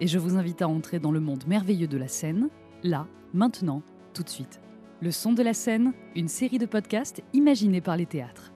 et je vous invite à entrer dans le monde merveilleux de la scène, là, maintenant, tout de suite. Le son de la scène, une série de podcasts imaginés par les théâtres.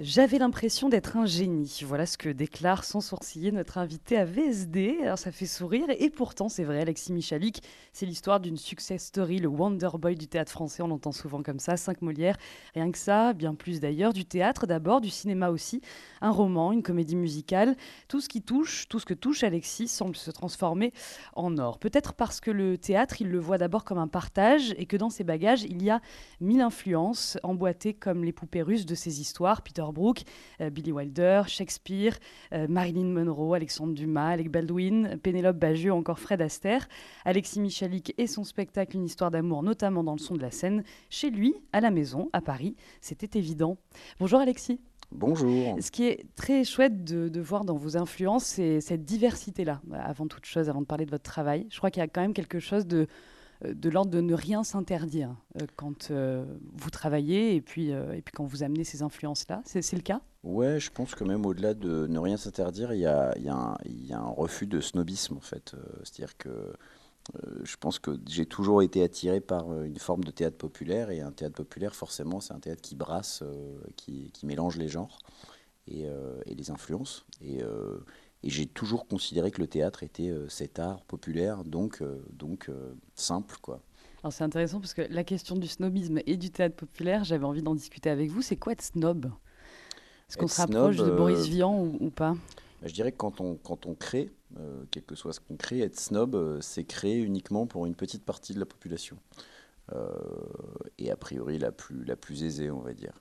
J'avais l'impression d'être un génie. Voilà ce que déclare sans sourciller notre invité à VSD. Alors ça fait sourire et pourtant c'est vrai, Alexis Michalik, c'est l'histoire d'une success story, le Wonder Boy du théâtre français. On l'entend souvent comme ça, cinq Molières, rien que ça, bien plus d'ailleurs, du théâtre d'abord, du cinéma aussi, un roman, une comédie musicale. Tout ce qui touche, tout ce que touche Alexis semble se transformer en or. Peut-être parce que le théâtre, il le voit d'abord comme un partage et que dans ses bagages, il y a mille influences emboîtées comme les poupées russes de ses histoires. Brooke, euh, Billy Wilder, Shakespeare, euh, Marilyn Monroe, Alexandre Dumas, Alec Baldwin, Pénélope Bagieux, encore Fred Astaire, Alexis Michalik et son spectacle Une histoire d'amour, notamment dans le son de la scène, chez lui, à la maison, à Paris. C'était évident. Bonjour Alexis. Bonjour. Ce qui est très chouette de, de voir dans vos influences, c'est cette diversité-là, avant toute chose, avant de parler de votre travail. Je crois qu'il y a quand même quelque chose de, de l'ordre de ne rien s'interdire euh, quand euh, vous travaillez et puis, et puis quand vous amenez ces influences-là. C'est le cas? Ouais, je pense que même au-delà de ne rien s'interdire, il y a, y, a un refus de snobisme en fait. C'est-à-dire que je pense que j'ai toujours été attiré par une forme de théâtre populaire et un théâtre populaire, forcément, c'est un théâtre qui brasse, qui, qui, mélange les genres et, et les influences. Et, et j'ai toujours considéré que le théâtre était euh, cet art populaire, donc, euh, donc euh, simple. quoi. Alors c'est intéressant parce que la question du snobisme et du théâtre populaire, j'avais envie d'en discuter avec vous. C'est quoi être snob? Est-ce qu'on se rapproche de Boris Vian ou, pas? Bah, Je dirais que quand on, quand on crée, quel que soit ce qu'on crée, être snob, c'est créer uniquement pour une petite partie de la population. et a priori la plus, la plus aisée, on va dire.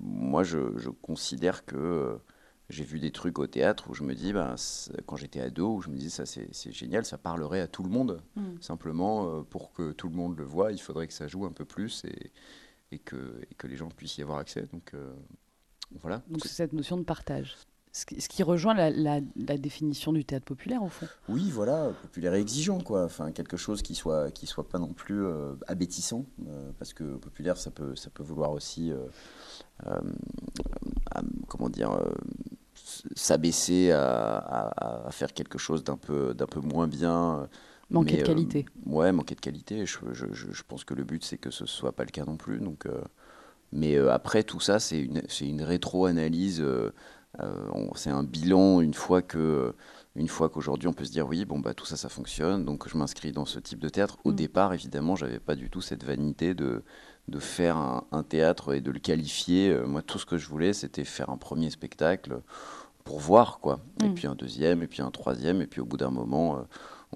moi, je, je considère que j'ai vu des trucs au théâtre où je me dis, ben, quand j'étais ado, où je me dis, ça c'est génial, ça parlerait à tout le monde. Mm. Simplement, euh, pour que tout le monde le voit, il faudrait que ça joue un peu plus et, et, que, et que les gens puissent y avoir accès. Donc euh, voilà. Donc c'est cette notion de partage. Ce qui, rejoint la, la, définition du théâtre populaire, au fond. Oui, voilà, populaire et exigeant, quoi. Enfin, quelque chose qui soit, qui soit pas non plus euh, abétissant, parce que populaire, ça peut, ça peut vouloir aussi, comment dire, s'abaisser à, faire quelque chose d'un peu, d'un peu moins bien. Manquer de euh, qualité. ouais, manquer de qualité. Je, je, je, pense que le but, c'est que ce soit pas le cas non plus. Donc, euh, mais euh, après, tout ça, c'est une, c'est une rétro-analyse. C'est un bilan une fois que une fois qu'aujourd'hui on peut se dire oui bon bah tout ça ça fonctionne donc je m'inscris dans ce type de théâtre au mm. départ évidemment j'avais pas du tout cette vanité de de faire un, théâtre et de le qualifier. Euh, moi, tout ce que je voulais, c'était faire un premier spectacle pour voir, quoi. Et mm. puis un deuxième, et puis un troisième, et puis au bout d'un moment, euh,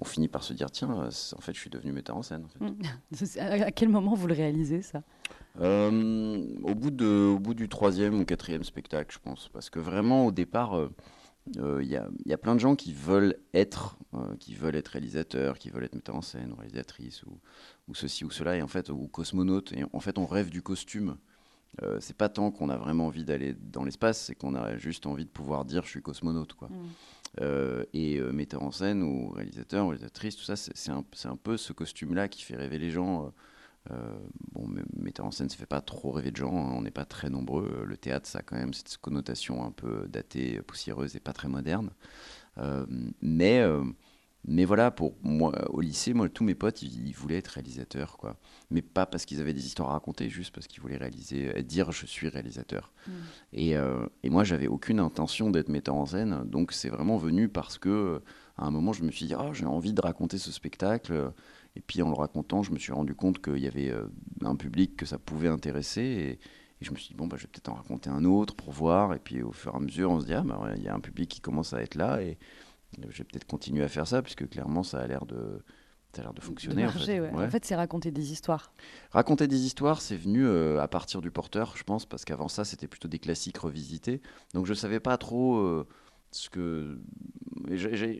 on finit par se dire, tiens, euh, en fait, je suis devenu metteur en scène. À quel moment vous le réalisez, ça? Au, bout de, au bout du troisième ou quatrième spectacle, je pense. Parce que vraiment, au départ... Il y, y, a plein de gens qui veulent être, qui veulent être réalisateurs, qui veulent être metteurs en scène ou réalisatrices ou, ou ceci ou cela, et en fait, ou cosmonaute. Et en fait, on rêve du costume. Euh, c'est pas tant qu'on a vraiment envie d'aller dans l'espace, c'est qu'on a juste envie de pouvoir dire je suis cosmonaute. Quoi. Mm. Euh, et euh, metteur en scène ou réalisateur ou réalisatrice, tout ça, c'est un, un, peu ce costume-là qui fait rêver les gens. bon, metteur en scène, ça fait pas trop rêver de gens, hein, on n'est pas très nombreux. Le théâtre, ça a quand même cette connotation un peu datée, poussiéreuse et pas très moderne. mais mais voilà, pour moi, au lycée, moi, tous mes potes, ils, voulaient être réalisateurs, quoi. Mais pas parce qu'ils avaient des histoires à raconter, juste parce qu'ils voulaient réaliser, euh, dire je suis réalisateur. Mm. Et, euh, et, moi, j'avais aucune intention d'être metteur en scène, donc c'est vraiment venu parce que, à un moment, je me suis dit, oh, j'ai envie de raconter ce spectacle. Et puis en le racontant, je me suis rendu compte qu'il y avait un public que ça pouvait intéresser. Et, je me suis dit, bon, bah, je vais peut-être en raconter un autre pour voir. Et puis au fur et à mesure, on se dit, ah, bah, il y a un public qui commence à être là. Et je vais peut-être continuer à faire ça, puisque clairement, ça a l'air de, ça a l'air de fonctionner. en fait, en fait c'est raconter des histoires. Raconter des histoires, c'est venu euh, à partir du porteur, je pense, parce qu'avant ça, c'était plutôt des classiques revisités. Donc je ne savais pas trop euh, ce que. Euh,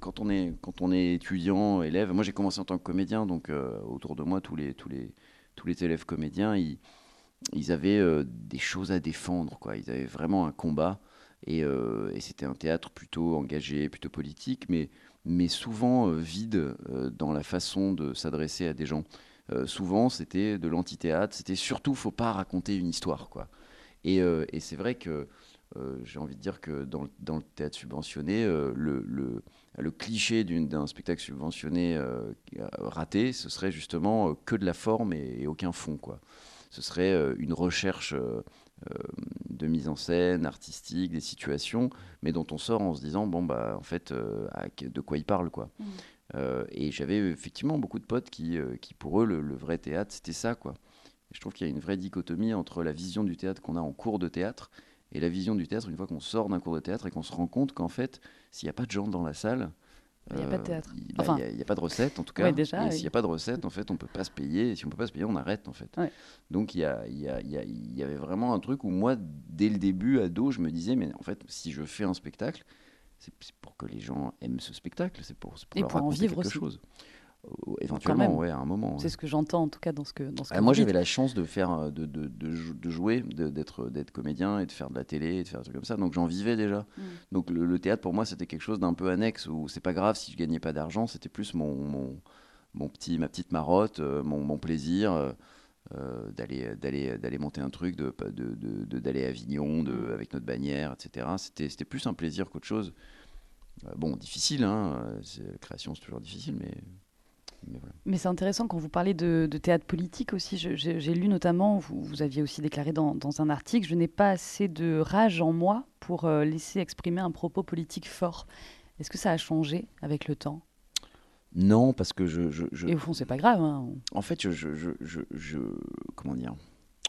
quand, on est, quand on est étudiant, élève, moi j'ai commencé en tant que comédien, donc autour de moi, tous les, tous les, tous les élèves comédiens, ils, ils avaient des choses à défendre, quoi. Ils avaient vraiment un combat. Et, et c'était un théâtre plutôt engagé, plutôt politique, mais souvent euh, vide euh, dans la façon de s'adresser à des gens. Euh, souvent, c'était de l'antithéâtre, c'était surtout, faut pas raconter une histoire. Et, c'est vrai que j'ai envie de dire que dans, le théâtre subventionné, le, cliché d'un spectacle subventionné raté, ce serait justement que de la forme et, aucun fond. Ce serait une recherche euh, de mise en scène, artistique, des situations, mais dont on sort en se disant bon bah en fait euh, de quoi il parle quoi. Mm. Euh, et j'avais effectivement beaucoup de potes qui, qui pour eux le, vrai théâtre c'était ça quoi. je trouve qu'il y a une vraie dichotomie entre la vision du théâtre qu'on a en cours de théâtre et la vision du théâtre une fois qu'on sort d'un cours de théâtre et qu'on se rend compte qu'en fait s'il n'y a pas de gens dans la salle, il n'y a pas de théâtre. Il bah, n'y a, pas de recette, en tout cas. et s'il n'y a pas de recette, en fait, on ne peut pas se payer. Et si on ne peut pas se payer, on arrête, en fait. Donc, il y, a, y, a, y, avait vraiment un truc où moi, dès le début, ado, je me disais, mais en fait, si je fais un spectacle, c'est pour que les gens aiment ce spectacle, c'est pour, pour, leur en vivre quelque chose. Éventuellement, ouais, à un moment. C'est ce que j'entends en tout cas dans ce que. Dans ce ah, moi, j'avais la chance de faire, euh, de, de, de, jouer, d'être d'être comédien et de faire de la télé, et de faire des trucs comme ça. Donc j'en vivais déjà. Mm. Donc le, théâtre pour moi, c'était quelque chose d'un peu annexe où c'est pas grave si je gagnais pas d'argent, c'était plus mon, mon, mon, petit, ma petite marotte, euh, mon, mon, plaisir. Euh, d'aller d'aller d'aller monter un truc de d'aller à Avignon de, mm. avec notre bannière etc c'était c'était plus un plaisir qu'autre chose bon difficile hein la création c'est toujours difficile mais mais, c'est intéressant quand vous parlez de, théâtre politique aussi. J'ai lu notamment, vous, vous, aviez aussi déclaré dans, un article, je n'ai pas assez de rage en moi pour euh, laisser exprimer un propos politique fort. Est-ce que ça a changé avec le temps? Non, parce que je, je, Et au fond, c'est pas grave. Hein. En fait, je, je, comment dire?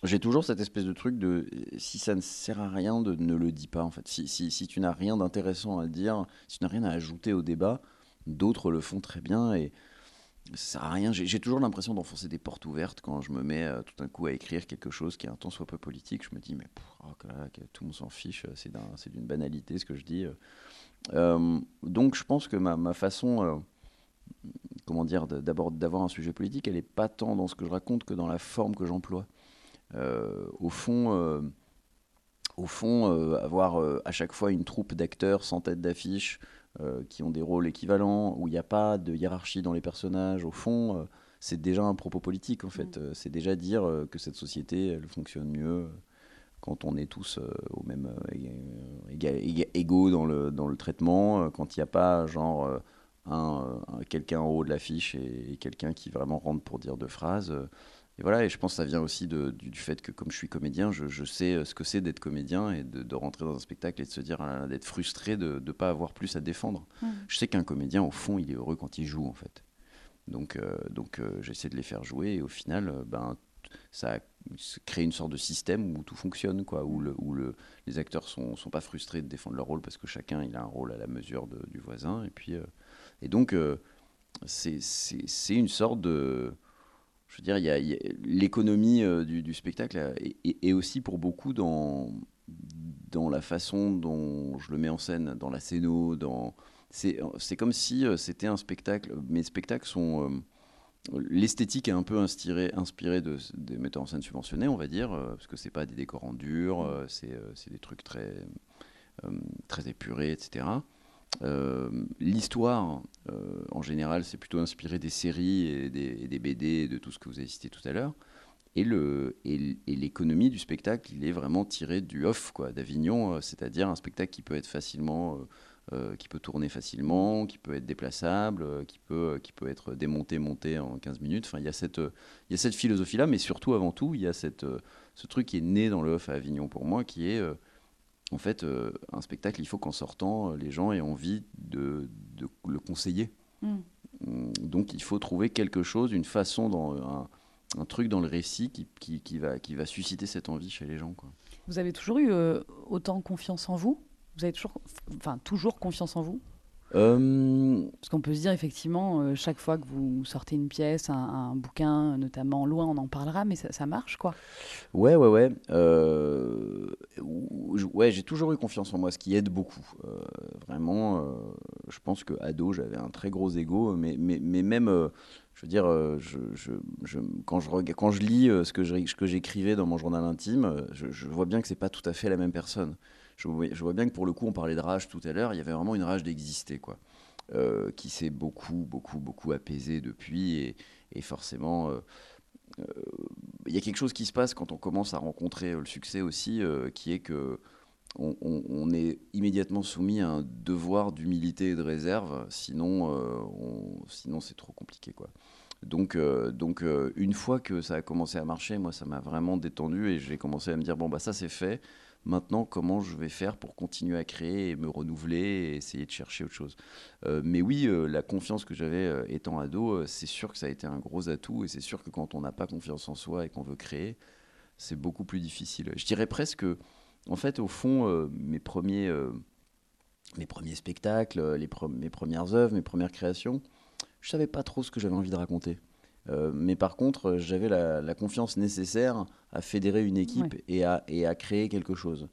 J'ai toujours cette espèce de truc de si ça ne sert à rien, de ne le dis pas en fait. Si, si, si tu n'as rien d'intéressant à dire, si tu n'as rien à ajouter au débat, d'autres le font très bien et ça sert à rien. J'ai toujours l'impression d'enfoncer des portes ouvertes quand je me mets euh, tout d'un coup à écrire quelque chose qui est un temps soit peu politique. Je me dis, mais oh, tout le monde s'en fiche, c'est d'une banalité ce que je dis. Euh, donc je pense que ma, façon, euh, d'abord d'avoir un sujet politique, elle n'est pas tant dans ce que je raconte que dans la forme que j'emploie. au fond, au fond avoir à chaque fois une troupe d'acteurs sans tête d'affiche, euh, qui ont des rôles équivalents, où il n'y a pas de hiérarchie dans les personnages, au fond, euh, c'est déjà un propos politique en fait. Mm. Euh, c'est déjà dire que cette société, elle fonctionne mieux quand on est tous au même égaux dans le, dans le traitement, quand il n'y a pas genre un, quelqu'un en haut de l'affiche et, quelqu'un qui vraiment rentre pour dire deux phrases. Et voilà, et je pense que ça vient aussi de, du, fait que comme je suis comédien, je, je sais euh, ce que c'est d'être comédien et de, de, rentrer dans un spectacle et de se dire, ah d'être frustré de ne pas avoir plus à défendre. Mmh. Je sais qu'un comédien, au fond, il est heureux quand il joue, en fait. Donc, euh, donc euh, j'essaie de les faire jouer et au final, ben, ça crée une sorte de système où tout fonctionne, quoi, où, le, où le, les acteurs sont, sont pas frustrés de défendre leur rôle parce que chacun il a un rôle à la mesure de, du voisin. Et, puis, et donc, c'est une sorte de je veux dire, il y a, l'économie euh, du, spectacle est, aussi pour beaucoup dans, dans la façon dont je le mets en scène, dans la scéno, dans... C'est, c'est comme si euh, c'était un spectacle. Mes spectacles sont... Euh, l'esthétique est un peu inspirée, inspirée de, des metteurs en scène subventionnés, on va dire, parce que c'est pas des décors en dur, c'est, c'est des trucs très, très épurés, etc. Euh, l'histoire, euh, en général, c'est plutôt inspiré des séries et des, BD, de tout ce que vous avez cité tout à l'heure. Et, le, et, l'économie du spectacle, il est vraiment tiré du off, d'Avignon, euh, c'est-à-dire un spectacle qui peut être facilement, qui peut tourner facilement, qui peut être déplaçable, qui peut, qui peut être démonté, monté en 15 minutes. Enfin, il y a cette, il y a cette philosophie-là, mais surtout, avant tout, il y a cette, ce truc qui est né dans le off à Avignon pour moi, qui est en fait, euh, un spectacle, il faut qu'en sortant, euh, les gens aient envie de, le conseiller. Mm. donc il faut trouver quelque chose, une façon, dans, un, truc dans le récit qui, qui, va, qui va susciter cette envie chez les gens. Quoi. Vous avez toujours eu autant confiance en vous? Vous avez toujours, enfin, toujours confiance en vous? euh, Parce qu'on peut se dire effectivement, euh, chaque fois que vous sortez une pièce, un, bouquin, notamment loin, on en parlera, mais ça, marche quoi. Ouais, ouais, ouais. Euh, ouais, j'ai toujours eu confiance en moi, ce qui aide beaucoup. vraiment, je pense que ado, j'avais un très gros ego, mais, mais, mais même, je veux dire, je, je, quand, je, quand je lis ce que j'écrivais dans mon journal intime, je, vois bien que c'est pas tout à fait la même personne je vois, bien que pour le coup, on parlait de rage tout à l'heure, il y avait vraiment une rage d'exister, quoi. Euh, qui s'est beaucoup, beaucoup, beaucoup apaisée depuis. Et, forcément, euh, euh, il y a quelque chose qui se passe quand on commence à rencontrer le succès aussi, qui est que on, est immédiatement soumis à un devoir d'humilité et de réserve, sinon, sinon c'est trop compliqué, quoi. Donc, donc une fois que ça a commencé à marcher, moi, ça m'a vraiment détendu et j'ai commencé à me dire bon bah ça c'est fait. Maintenant, comment je vais faire pour continuer à créer et me renouveler et essayer de chercher autre chose euh, Mais oui, euh, la confiance que j'avais euh, étant ado, c'est sûr que ça a été un gros atout et c'est sûr que quand on n'a pas confiance en soi et qu'on veut créer, c'est beaucoup plus difficile. Je dirais presque, en fait, au fond, mes premiers, mes premiers spectacles, les mes premières œuvres, mes premières créations, je savais pas trop ce que j'avais envie de raconter. Euh, mais par contre, j'avais la, confiance nécessaire à fédérer une équipe et, à, et, à, créer quelque chose.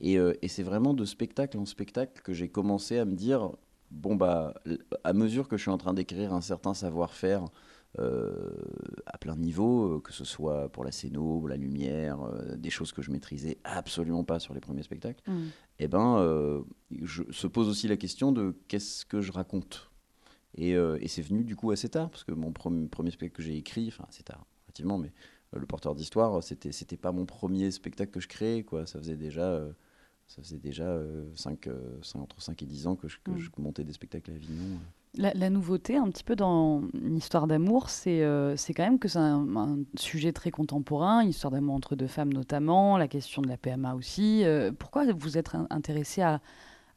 Et, euh, et c'est vraiment de spectacle en spectacle que j'ai commencé à me dire bon, bah, à mesure que je suis en train d'écrire un certain savoir-faire euh, à plein niveau, que ce soit pour la scéno, la lumière, des choses que je maîtrisais absolument pas sur les premiers spectacles, mm. et eh ben, je, se pose aussi la question de qu'est-ce que je raconte? Euh, et, c'est venu du coup assez tard, parce que mon premier, premier spectacle que j'ai écrit, enfin assez tard, effectivement, mais euh, Le Porteur d'Histoire, c'était, c'était pas mon premier spectacle que je créais, quoi. Ça faisait déjà, euh, ça faisait déjà 5, entre 5 et 10 ans que je, que je montais des spectacles à Avignon. La, nouveauté, un petit peu dans une histoire d'amour, c'est c'est quand même que c'est un, sujet très contemporain, histoire d'amour entre deux femmes notamment, la question de la PMA aussi. pourquoi vous êtes intéressé à,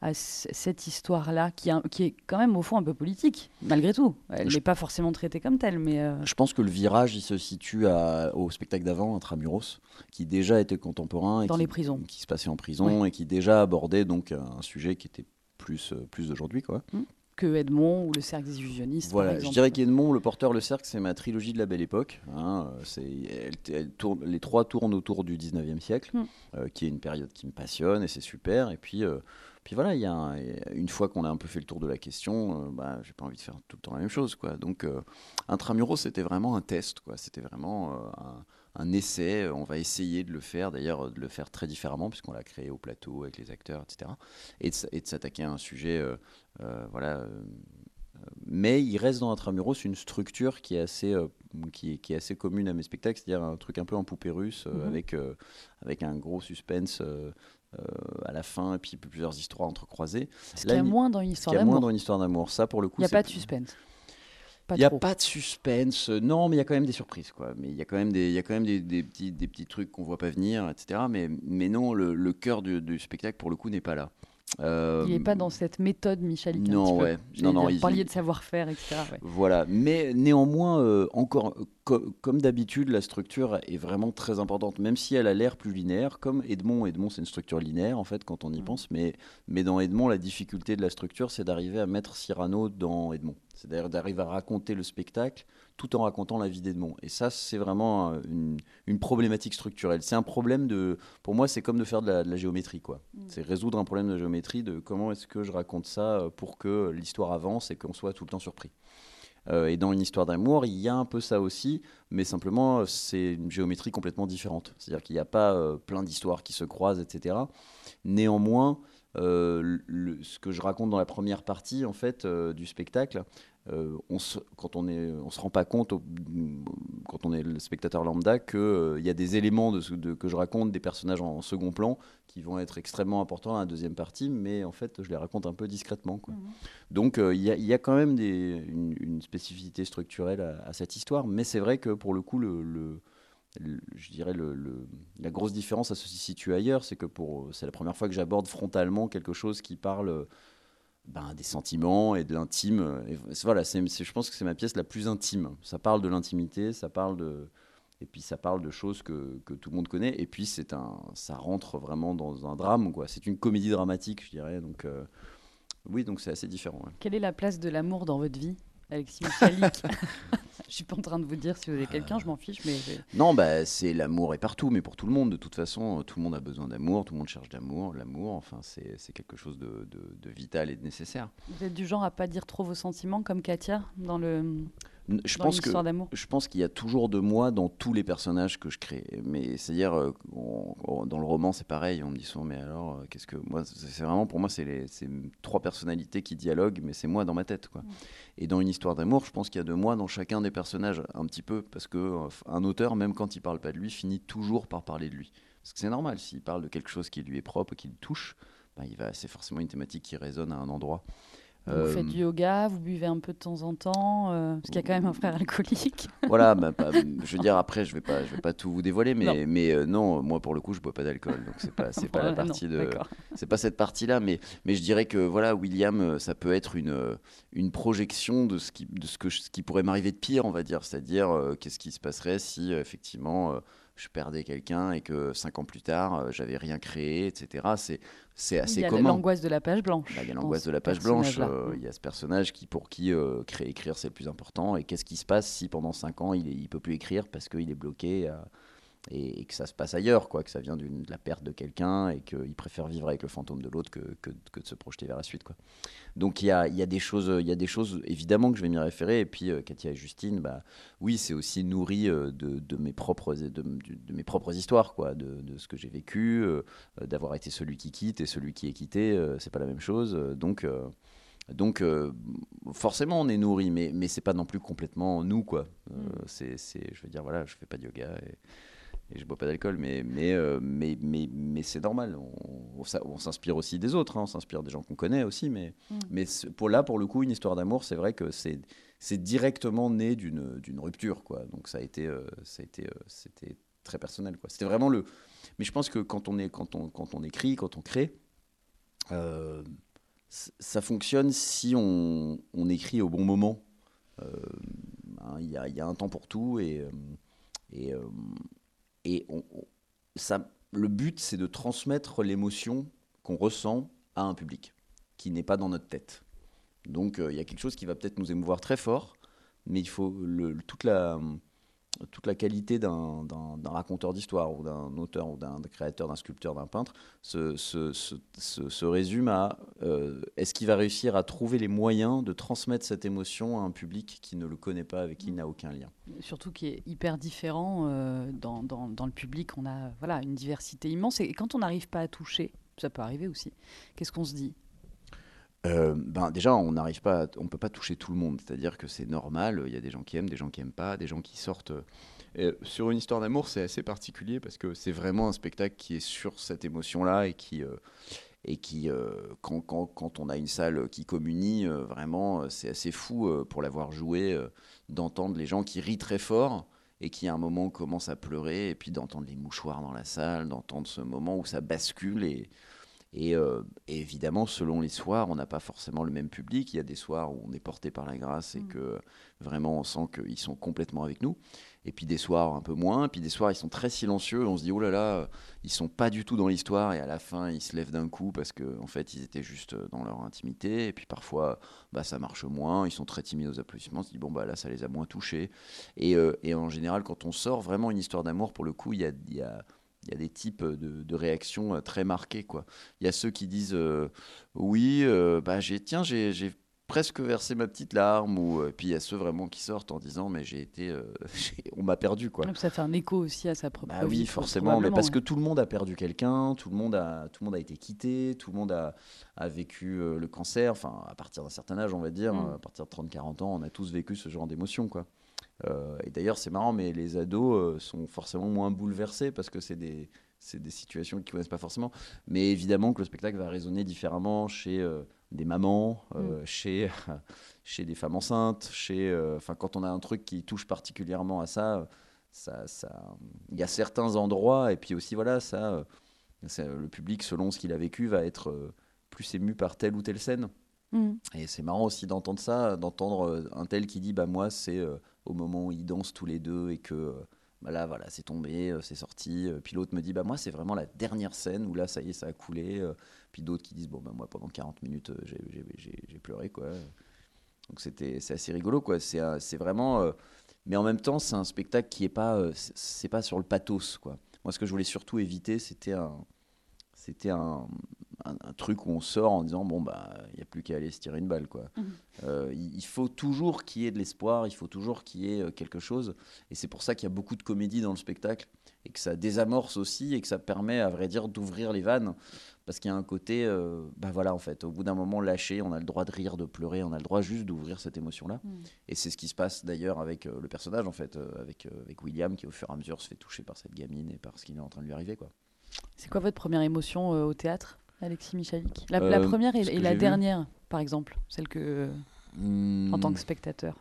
à cette histoire-là, qui, qui, est quand même au fond un peu politique, malgré tout. Elle n'est pas forcément traitée comme telle, mais... Euh, Je pense que le virage, il se situe à, au spectacle d'avant, Intramuros, qui déjà était contemporain. Et Dans qui, les prisons. Qui se passait en prison et qui déjà abordait donc un sujet qui était plus, euh, plus d'aujourd'hui, quoi. Mmh. que Edmond ou le cercle des illusionnistes. Voilà, je dirais qu'Edmond, le porteur, le cercle, c'est ma trilogie de la belle époque. Hein, elle, tourne, les trois tournent autour du 19e siècle, euh, qui est une période qui me passionne et c'est super. Et puis, puis voilà, il y a une fois qu'on a un peu fait le tour de la question, euh, bah, j'ai pas envie de faire tout le temps la même chose. Quoi. Donc, euh, Intramuros, c'était vraiment un test. Quoi. C'était vraiment euh, un, essai. On va essayer de le faire, d'ailleurs, de le faire très différemment, puisqu'on l'a créé au plateau avec les acteurs, etc. Et de, s'attaquer à un sujet. voilà. Mais il reste dans Intramuros une structure qui est assez, qui, qui, est assez commune à mes spectacles, c'est-à-dire un truc un peu en poupée russe, mmh avec, avec un gros suspense euh, à la fin, et puis plusieurs histoires entrecroisées. Ce qu'il y a moins dans une histoire d'amour. Il y a moins dans une histoire d'amour. Ça, pour le coup, il n'y a pas de suspense. Il n'y a pas de suspense, non, mais il y a quand même des surprises, quoi. Mais il y a quand même des, il y a quand même des, des petits, des petits trucs qu'on voit pas venir, etc. Mais, mais non, le, le cœur du, du, spectacle, pour le coup, n'est pas là. Euh, il n'est pas dans cette méthode Michel Non, ouais. Non, non, Vous parliez de savoir-faire, etc. Voilà, mais néanmoins, euh, encore, comme d'habitude, la structure est vraiment très importante, même si elle a l'air plus linéaire, comme Edmond. Edmond, c'est une structure linéaire, en fait, quand on y mm. pense, mais, mais dans Edmond, la difficulté de la structure, c'est d'arriver à mettre Cyrano dans Edmond. C'est-à-dire d'arriver à raconter le spectacle tout en racontant la vie d'Edmond. Et ça, c'est vraiment euh, une, problématique structurelle. C'est un problème de. Pour moi, c'est comme de faire de la, géométrie, quoi. Mm. C'est résoudre un problème de géométrie, de comment est-ce que je raconte ça euh, pour que l'histoire avance et qu'on soit tout le temps surpris. Euh, et dans une histoire d'amour, il y a un peu ça aussi, mais simplement, c'est une géométrie complètement différente. C'est-à-dire qu'il n'y a pas plein d'histoires qui se croisent, etc. Néanmoins, ce que je raconte dans la première partie en fait du spectacle, euh, on se, quand on est, on se rend pas compte, quand on est le spectateur lambda, qu'il euh, y a des éléments de, que je raconte, des personnages en, second plan, qui vont être extrêmement importants dans la deuxième partie, mais en fait, je les raconte un peu discrètement. Quoi. Mmh. Donc, euh, il y, a quand même des, une, spécificité structurelle à, cette histoire, mais c'est vrai que pour le coup, le, je dirais le, la grosse différence, à se situe ailleurs, c'est que c'est la première fois que j'aborde frontalement quelque chose qui parle ben, des sentiments et de l'intime. Et voilà, c'est, je pense que c'est ma pièce la plus intime. Ça parle de l'intimité, ça parle de, et puis ça parle de choses que, que, tout le monde connaît. Et puis c'est un, ça rentre vraiment dans un drame, quoi. C'est une comédie dramatique, je dirais. Donc oui, donc c'est assez différent. Quelle est la place de l'amour dans votre vie, Alexis Michalik Je suis pas en train de vous dire si vous avez quelqu'un, je m'en fiche, mais non, bah c'est l'amour est partout, mais pour tout le monde de toute façon, tout le monde a besoin d'amour, tout le monde cherche d'amour, l'amour, enfin c'est quelque chose de, de, vital et de nécessaire. Vous êtes du genre à pas dire trop vos sentiments comme Katia dans le je pense que je pense qu'il y a toujours de moi dans tous les personnages que je crée. Mais c'est-à-dire euh, dans le roman c'est pareil. On me dit souvent mais alors euh, qu'est-ce que moi c'est vraiment pour moi c'est les trois personnalités qui dialoguent mais c'est moi dans ma tête quoi. Et dans une histoire d'amour je pense qu'il y a de moi dans chacun des personnages un petit peu parce que euh, un auteur même quand il parle pas de lui finit toujours par parler de lui. Parce que c'est normal s'il parle de quelque chose qui lui est propre qui le touche, ben, il va c'est forcément une thématique qui résonne à un endroit. Vous faites du yoga, vous buvez un peu de temps en temps, euh, parce qu'il y a quand même un frère alcoolique. Voilà, bah, je veux dire après, je vais pas, je vais pas tout vous dévoiler, mais non, mais, euh, non moi pour le coup, je bois pas d'alcool, donc pas, c'est pas la partie de, c'est pas cette partie-là, mais, mais je dirais que voilà, William, euh, ça peut être une, une projection de ce qui, de ce que, ce qui pourrait m'arriver de pire, on va dire, c'est-à-dire qu'est-ce qui se passerait si effectivement je perdais quelqu'un et que cinq ans plus tard, euh, j'avais rien créé, etc. C'est, c'est assez commun. Il y a l'angoisse de la page blanche. Bah, il y a l'angoisse de la page blanche. Euh, il y a ce personnage qui, pour qui euh, créer, écrire, c'est le plus important. Et qu'est-ce qui se passe si pendant cinq ans, il ne peut plus écrire parce qu'il est bloqué et, que ça se passe ailleurs, quoi, que ça vient de la perte de quelqu'un et qu'il préfère vivre avec le fantôme de l'autre que, que, de se projeter vers la suite. Quoi. Donc il y a, y, a des choses, il y a des choses évidemment que je vais m'y référer. Et puis euh, Katia et Justine, bah, oui, c'est aussi nourri euh, de, de, mes propres, de, de, mes propres histoires, quoi, de, de ce que j'ai vécu, euh, d'avoir été celui qui quitte et celui qui est quitté, c'est pas la même chose. donc donc, forcément, on est nourri, mais, mais c'est pas non plus complètement nous, quoi. Mm. c'est, je veux dire, voilà, je fais pas de yoga. Et, et je bois pas d'alcool, mais, mais, euh, mais, mais, mais c'est normal. On, on, s'inspire aussi des autres, hein. on s'inspire des gens qu'on connaît aussi. Mais, mm. mais pour là, pour le coup, une histoire d'amour, c'est vrai que c'est, c'est directement né d'une, d'une rupture. Quoi. Donc ça a été, euh, ça a été euh, c'était très personnel. Quoi. C'était vraiment le. Mais je pense que quand on, est, quand on, quand on écrit, quand on crée, ça fonctionne si on, on, écrit au bon moment. Hein, il y, a, y, a, un temps pour tout et. et et ça, le but, c'est de transmettre l'émotion qu'on ressent à un public qui n'est pas dans notre tête. Donc euh, il y a quelque chose qui va peut-être nous émouvoir très fort, mais il faut toute la toute la qualité d'un raconteur d'histoire ou d'un auteur ou d'un créateur, d'un sculpteur, d'un peintre se, résume à euh, est-ce qu'il va réussir à trouver les moyens de transmettre cette émotion à un public qui ne le connaît pas, avec qui il n'a aucun lien? Surtout qui est hyper différent euh, dans, dans, dans, le public. On a voilà, une diversité immense et quand on n'arrive pas à toucher, ça peut arriver aussi, qu'est-ce qu'on se dit? Euh, ben déjà, on n'arrive pas, on peut pas toucher tout le monde. C'est-à-dire que c'est normal. Il y a des gens qui aiment, des gens qui aiment pas, des gens qui sortent. Euh, sur une histoire d'amour, c'est assez particulier parce que c'est vraiment un spectacle qui est sur cette émotion-là et qui euh, et qui, quand, quand, quand, on a une salle qui communie, vraiment, c'est assez fou pour l'avoir joué, d'entendre les gens qui rient très fort et qui à un moment commencent à pleurer, et puis d'entendre les mouchoirs dans la salle, d'entendre ce moment où ça bascule et euh, et, évidemment, selon les soirs, on n'a pas forcément le même public. Il y a des soirs où on est porté par la grâce et mm. que vraiment on sent qu'ils sont complètement avec nous. Et puis des soirs un peu moins. Puis des soirs, ils sont très silencieux. On se dit, oh là là, ils sont pas du tout dans l'histoire. Et à la fin, ils se lèvent d'un coup parce qu'en en fait, ils étaient juste dans leur intimité. Et puis parfois, bah, ça marche moins. Ils sont très timides aux applaudissements. On se dit, bon, bah là, ça les a moins touchés. Et, euh, et en général, quand on sort vraiment une histoire d'amour, pour le coup, il y a, y a il y a des types de, réactions euh, très marquées. Quoi. Il y a ceux qui disent euh, oui, euh, bah, j'ai, tiens, j'ai, presque versé ma petite larme, ou puis il y a ceux vraiment qui sortent en disant mais j'ai été, on m'a perdu quoi. Ça fait un écho aussi à sa propre bah vie. Oui, forcément, mais parce que tout le monde a perdu quelqu'un, tout le monde a, tout le monde a été quitté, tout le monde a, a vécu le cancer. Enfin, à partir d'un certain âge, on va dire, mm. à partir de 30-40 ans, on a tous vécu ce genre d'émotion quoi. Euh, et d'ailleurs, c'est marrant, mais les ados euh, sont forcément moins bouleversés parce que c'est des, des situations qu'ils ne connaissent pas forcément. Mais évidemment que le spectacle va résonner différemment chez euh, des mamans, mm. chez, chez des femmes enceintes, chez, enfin quand on a un truc qui touche particulièrement à ça, ça, ça, il y a certains endroits et puis aussi voilà ça, le public selon ce qu'il a vécu va être plus ému par telle ou telle scène. Mm. Et c'est marrant aussi d'entendre ça, d'entendre un tel qui dit bah moi c'est au moment où ils dansent tous les deux et que bah là voilà c'est tombé, c'est sorti. Puis l'autre me dit bah moi c'est vraiment la dernière scène où là ça y est ça a coulé. Puis d'autres qui disent bon bah moi pendant 40 minutes j'ai pleuré quoi. Donc c'était c'est assez rigolo quoi. C'est vraiment mais en même temps, c'est un spectacle qui est pas, euh, c'est pas sur le pathos, quoi. Moi, ce que je voulais surtout éviter, c'était un, c'était un, un, truc où on sort en disant bon bah il n'y a plus qu'à aller se tirer une balle quoi. Mmh. Euh, il faut toujours qu'il y ait de l'espoir, il faut toujours qu'il y ait euh, quelque chose, et c'est pour ça qu'il y a beaucoup de comédie dans le spectacle et que ça désamorce aussi et que ça permet à vrai dire d'ouvrir les vannes parce qu'il y a un côté, euh, bah voilà, en fait, au bout d'un moment lâché, on a le droit de rire, de pleurer, on a le droit juste d'ouvrir cette émotion-là. Mm. Et c'est ce qui se passe d'ailleurs avec euh, le personnage, en fait, avec, avec William, qui au fur et à mesure se fait toucher par cette gamine et par ce qui est en train de lui arriver, quoi. C'est quoi votre première émotion au théâtre, Alexis Michalik? La, première et, la dernière, par exemple, celle que en tant que hmm. spectateur.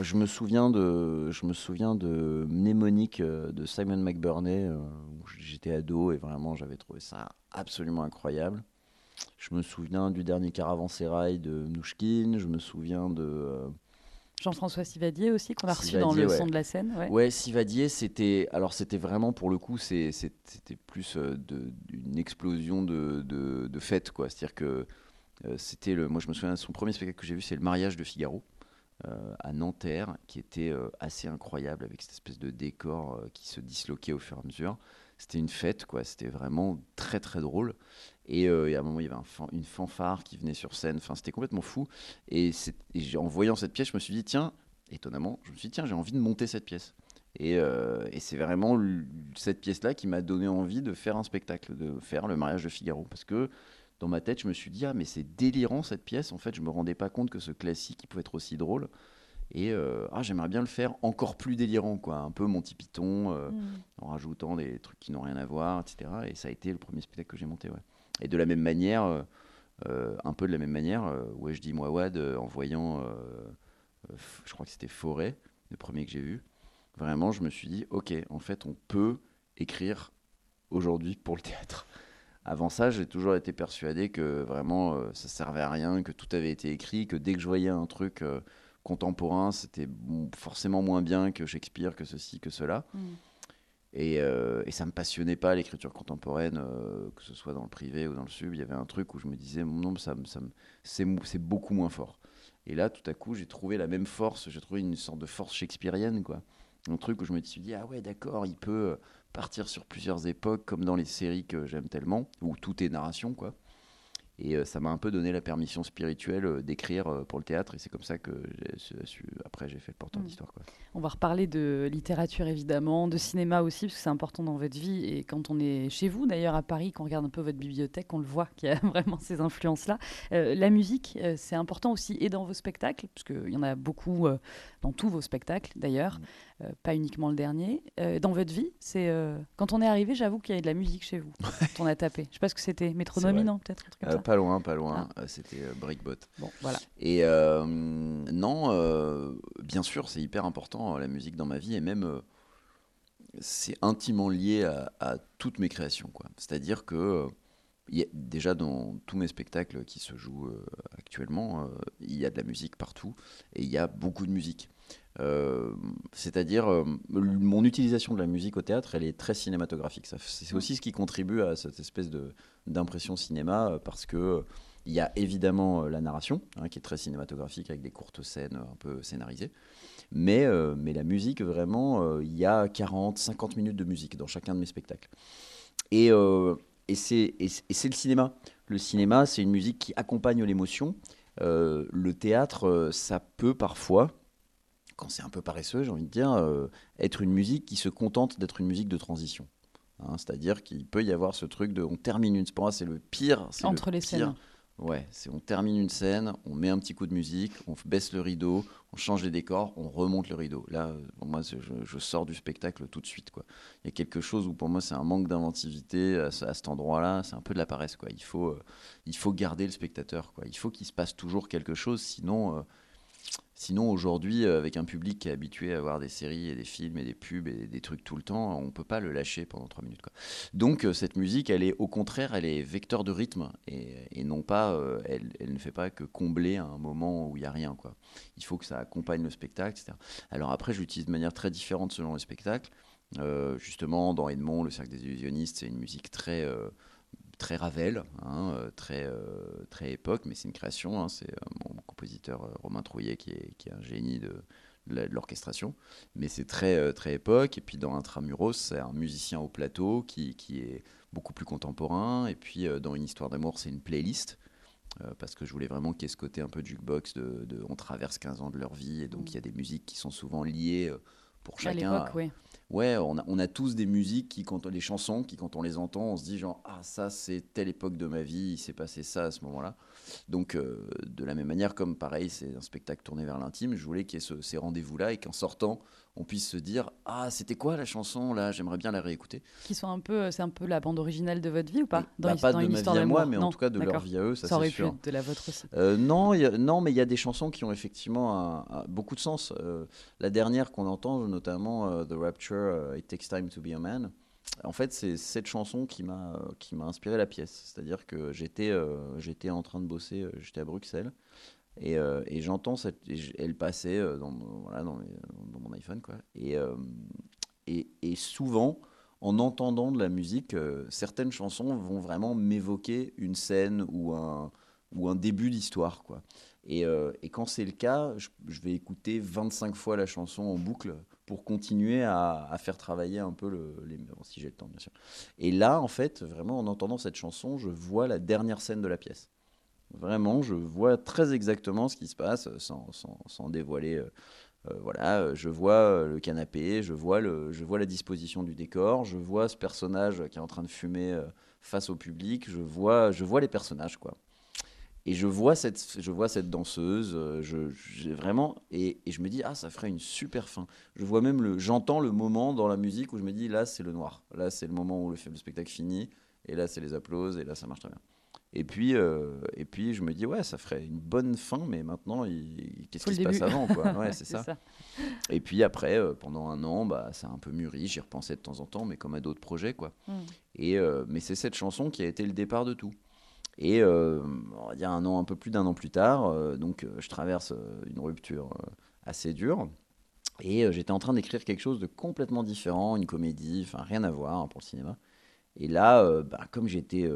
Je me souviens de, je me souviens de Mnémonique de Simon McBurney, où j'étais ado et vraiment j'avais trouvé ça absolument incroyable. Je me souviens du dernier Caravansérail de Mnouchkine, je me souviens de... Euh, Jean-François Sivadier aussi, qu'on a reçu dans le son de la scène. Ouais, Sivadier, c'était alors c'était vraiment pour le coup, c'était plus euh, d'une explosion de, de, de fête, quoi. C'est-à-dire que euh, c'était le, moi je me souviens, son premier spectacle que j'ai vu, c'est le mariage de Figaro. à Nanterre, qui était assez incroyable avec cette espèce de décor qui se disloquait au fur et à mesure c'était une fête, quoi. C'était vraiment très très drôle. Euh, et, à un moment, il y avait une fanfare qui venait sur scène. C'était complètement fou. Et, en voyant cette pièce, je me suis dit, tiens, étonnamment, je me suis dit, tiens, j'ai envie de monter cette pièce. Et, euh, c'est vraiment cette pièce-là qui m'a donné envie de faire un spectacle, de faire le mariage de Figaro. Parce que dans ma tête, je me suis dit, ah, mais c'est délirant cette pièce. En fait, je me rendais pas compte que ce classique, il pouvait être aussi drôle. Et euh, ah, j'aimerais bien le faire encore plus délirant, quoi. Un peu Monty Python, euh, mm. en rajoutant des trucs qui n'ont rien à voir, etc. Et ça a été le premier spectacle que j'ai monté, ouais. Et de la même manière, euh, un peu de la même manière, ouais, je dis moi Wad en voyant, je crois que c'était Forêt, le premier que j'ai vu. Vraiment, je me suis dit, ok, en fait, on peut écrire aujourd'hui pour le théâtre. Avant ça, j'ai toujours été persuadé que vraiment ça servait à rien, que tout avait été écrit, que dès que je voyais un truc contemporain, c'était forcément moins bien que Shakespeare, que ceci, que cela. Mm. Et, euh, et, ça me passionnait pas l'écriture contemporaine, euh, que ce soit dans le privé ou dans le sub. Il y avait un truc où je me disais, non, ça, ça c'est beaucoup moins fort. Et là, tout à coup, j'ai trouvé la même force, j'ai trouvé une sorte de force shakespearienne, quoi. Un truc où je me suis dit, ah ouais, d'accord, il peut partir sur plusieurs époques, comme dans les séries que j'aime tellement, où tout est narration, quoi. Et euh, ça m'a un peu donné la permission spirituelle euh, d'écrire euh, pour le théâtre. Et c'est comme ça que après j'ai fait le porteur mmh. d'histoire. On va reparler de littérature évidemment, de cinéma aussi, parce que c'est important dans votre vie. Et quand on est chez vous, d'ailleurs à Paris, quand on regarde un peu votre bibliothèque, on le voit qu'il y a vraiment ces influences-là. la musique, c'est important aussi, et dans vos spectacles, parce qu'il y en a beaucoup dans tous vos spectacles d'ailleurs. Mmh. Euh, pas uniquement le dernier. Euh, dans votre vie, c'est euh, quand on est arrivé, j'avoue qu'il y avait de la musique chez vous. quand on a tapé. Je sais pas ce que c'était. Métronomie, non Peut-être Pas loin, pas loin. Ah. C'était Brickbot. Bon, voilà. Et non, bien sûr, c'est hyper important la musique dans ma vie et même c'est intimement lié à, toutes mes créations. C'est-à-dire que y a, déjà dans tous mes spectacles qui se jouent actuellement, il y a de la musique partout et il y a beaucoup de musique. Euh, c'est-à-dire, euh, mon utilisation de la musique au théâtre, elle est très cinématographique. C'est aussi ce qui contribue à cette espèce d'impression cinéma, euh, parce que il y a évidemment la narration, hein, qui est très cinématographique, avec des courtes scènes un peu scénarisées. Mais, mais la musique, vraiment, il y a 40, 50 minutes de musique dans chacun de mes spectacles. Et, et c'est le cinéma. Le cinéma, c'est une musique qui accompagne l'émotion. le théâtre, ça peut parfois, quand c'est un peu paresseux, j'ai envie de dire, euh, être une musique qui se contente d'être une musique de transition. Hein, c'est-à-dire qu'il peut y avoir ce truc de on termine une pour moi c'est le pire entre les scènes. Ouais c'est on termine une scène on met un petit coup de musique on baisse le rideau on change les décors on remonte le rideau. Là euh, moi je, sors du spectacle tout de suite quoi. Il y a quelque chose où pour moi c'est un manque d'inventivité à, cet endroit là c'est un peu de la paresse quoi. Il faut euh, il faut garder le spectateur quoi. Il faut qu'il se passe toujours quelque chose sinon Sinon, aujourd'hui, euh, avec un public qui est habitué à voir des séries et des films et des pubs et des trucs tout le temps, on peut pas le lâcher pendant trois minutes. Quoi. Donc, euh, cette musique, elle est au contraire, elle est vecteur de rythme et, non pas, euh, elle, elle, ne fait pas que combler un moment où il y a rien. Quoi. Il faut que ça accompagne le spectacle, etc. Alors après, je l'utilise de manière très différente selon le spectacle. justement, dans Edmond, le cercle des illusionnistes, c'est une musique très très Ravel, hein, euh, très, euh, très époque, mais c'est une création. Hein, c'est euh, mon compositeur Romain Trouillet qui est, qui est un génie de, l'orchestration. Mais c'est très, très époque. Et puis dans Intramuros, c'est un musicien au plateau qui, qui, est beaucoup plus contemporain. Et puis dans Une histoire d'amour, c'est une playlist. parce que je voulais vraiment qu'il y ait ce côté un peu jukebox de, de, on traverse 15 ans de leur vie et donc mmh. il y a des musiques qui sont souvent liées pour chacun. À oui ouais, on a, on a, tous des musiques qui, les chansons, qui quand on les entend, on se dit genre ah ça c'est telle époque de ma vie, il s'est passé ça à ce moment-là. Donc euh, de la même manière, comme pareil, c'est un spectacle tourné vers l'intime, je voulais qu'il y ait ces rendez-vous-là et qu'en sortant, on puisse se dire ah c'était quoi la chanson là, j'aimerais bien la réécouter. Qui sont un peu, c'est un peu la bande originale de votre vie ou pas dans, bah, Pas de ma vie à moi, mais en tout cas de leur vie à eux, ça, ça aurait pu de la vôtre aussi. Euh, non, non, mais il y a des chansons qui ont effectivement beaucoup de sens. Euh, la dernière qu'on entend, notamment The Rapture, It Takes Time to Be a Man. En fait, c'est cette chanson qui m'a qui m'a inspiré la pièce. C'est-à-dire que j'étais j'étais en train de bosser, j'étais à Bruxelles et, euh, et j'entends cette, elle passer euh, dans, voilà, dans, mon iPhone quoi. Et, euh, et, et, souvent, en entendant de la musique, certaines chansons vont vraiment m'évoquer une scène ou un ou un début d'histoire quoi. Et, et quand c'est le cas, je, vais écouter 25 fois la chanson en boucle pour continuer à, à faire travailler un peu le, les, si j'ai le temps bien sûr. Et là, en fait, vraiment en entendant cette chanson, je vois la dernière scène de la pièce. Vraiment, je vois très exactement ce qui se passe sans, sans, sans dévoiler. Euh, euh, voilà, je vois le canapé, je vois, le, je vois la disposition du décor, je vois ce personnage qui est en train de fumer euh, face au public, je vois, je vois les personnages, quoi. Et je vois cette, je vois cette danseuse, je, vraiment, et, et, je me dis, ah, ça ferait une super fin. Je vois même le, j'entends le moment dans la musique où je me dis, là, c'est le noir. Là, c'est le moment où le, le spectacle finit, et là, c'est les applauses, et là, ça marche très bien. Et puis, euh, et puis, je me dis, ouais, ça ferait une bonne fin, mais maintenant, qu'est-ce qui se passe avant quoi ouais, c'est ça. Et puis après, euh, pendant un an, bah, ça a un peu mûri, j'y repensais de temps en temps, mais comme à d'autres projets. quoi. Hmm. Et, euh, mais c'est cette chanson qui a été le départ de tout. Et on va dire un an, un peu plus d'un an plus tard, donc je traverse une rupture assez dure. Et j'étais en train d'écrire quelque chose de complètement différent, une comédie, enfin rien à voir hein, pour le cinéma. Et là, bah, comme j'étais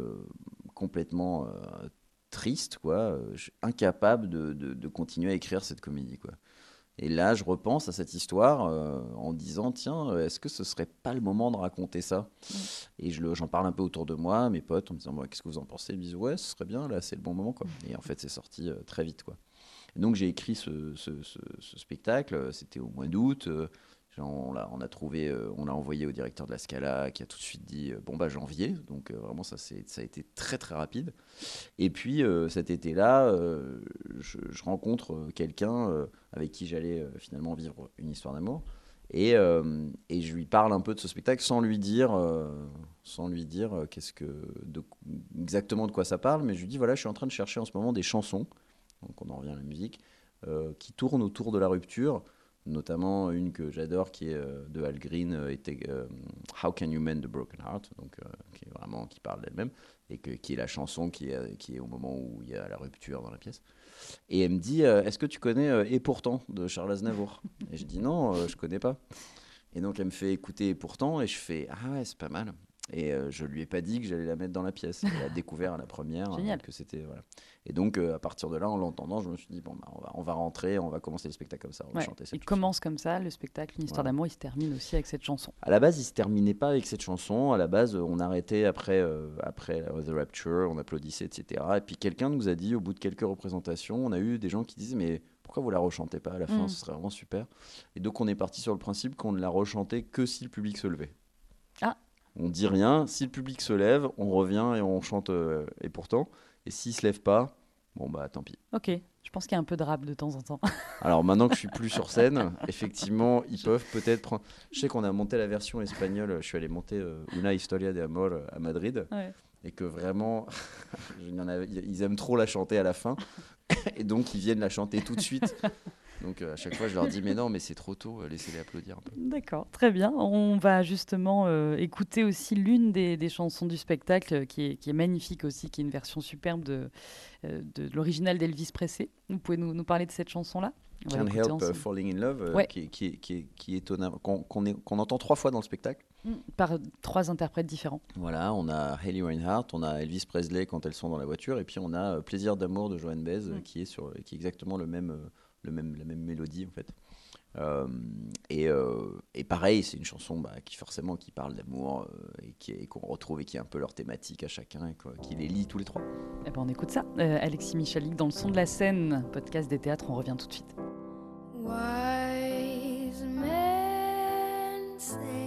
complètement euh, triste, quoi, euh, incapable de, de, continuer à écrire cette comédie, quoi. Et là, je repense à cette histoire euh, en disant tiens, est-ce que ce serait pas le moment de raconter ça? Mm. Et j'en parle un peu autour de moi, mes potes, en me disant qu'est-ce que vous en pensez? Ils me disent ouais, ce serait bien, là, c'est le bon moment, quoi. Et en fait, c'est sorti très vite, quoi. donc j'ai écrit ce, ce, ce spectacle. C'était au mois d'août on l'a, on a trouvé, euh, on envoyé au directeur de la Scala qui a tout de suite dit euh, bon bah janvier. Donc euh, vraiment ça ça a été très très rapide. Et puis cet été-là, je, rencontre quelqu'un avec qui j'allais finalement vivre une histoire d'amour. Et, et, je lui parle un peu de ce spectacle sans lui dire, sans lui dire qu'est-ce que, exactement de quoi ça parle, mais je lui dis voilà, je suis en train de chercher en ce moment des chansons, donc on en revient à la musique, qui tournent autour de la rupture notamment une que j'adore qui est euh, de Al Green euh, euh, How Can You Mend the Broken Heart donc qui est vraiment qui parle d'elle-même et que, qui est la chanson qui est, qui est au moment où il y a la rupture dans la pièce. Et elle me dit est-ce que tu connais et pourtant de Charles Aznavour? Et je dis non je connais pas. Et donc elle me fait écouter et pourtant et je fais ah ouais c'est pas mal et euh, je lui ai pas dit que j'allais la mettre dans la pièce. Elle a découvert à la première euh, que c'était voilà. Et donc euh, à partir de là, en l'entendant, je me suis dit bon, bah, on va on va rentrer, on va commencer le spectacle comme ça, on va chanter Il commence comme ça, le spectacle, une histoire d'amour, il se termine aussi avec cette chanson. À la base, il se terminait pas avec cette chanson. À la base, on arrêtait après après The Rapture, on applaudissait, etc. Et puis quelqu'un nous a dit au bout de quelques représentations, on a eu des gens qui disaient mais pourquoi vous la rechantez pas à la fin, mm. ce serait vraiment super. Et donc on est parti sur le principe qu'on ne la rechantait que si le public se levait. On dit rien. Si le public se lève, on revient et on chante euh, et pourtant. Et s'il se lève pas, bon bah tant pis. Ok, je pense qu'il y a un peu de rap de temps en temps. Alors maintenant que je suis plus sur scène, effectivement, ils peuvent peut-être prendre. Je sais qu'on a monté la version espagnole. Je suis allé monter euh, Una Historia de Amor euh, à Madrid. Et que vraiment, ils aiment trop la chanter à la fin. et donc, ils viennent la chanter tout de suite. Donc à chaque fois, je leur dis mais non, mais c'est trop tôt, laissez-les applaudir un peu. D'accord, très bien. On va justement écouter aussi l'une des, chansons du spectacle qui est, qui est, magnifique aussi, qui est une version superbe de, de, l'original d'Elvis Presley. Vous pouvez nous, nous parler de cette chanson-là? Can't Help Falling in Love, qui, qui, qui, qui, est étonnant, qu'on entend trois fois dans le spectacle. Mm, par trois interprètes différents. Voilà, on a Hayley Reinhardt, on a Elvis Presley quand elles sont dans la voiture, et puis on a euh, Plaisir d'amour de Joan Baez, mm. qui est sur, qui est exactement le même, euh, le même, la même mélodie en fait. Euh, et, et, pareil, c'est une chanson bah, qui forcément qui parle d'amour et qui qu'on retrouve et qui est un peu leur thématique à chacun et qui les lie tous les trois. Eh ben on écoute ça. Alexis Michalik dans le son de la scène, podcast des théâtres, on revient tout de suite. Take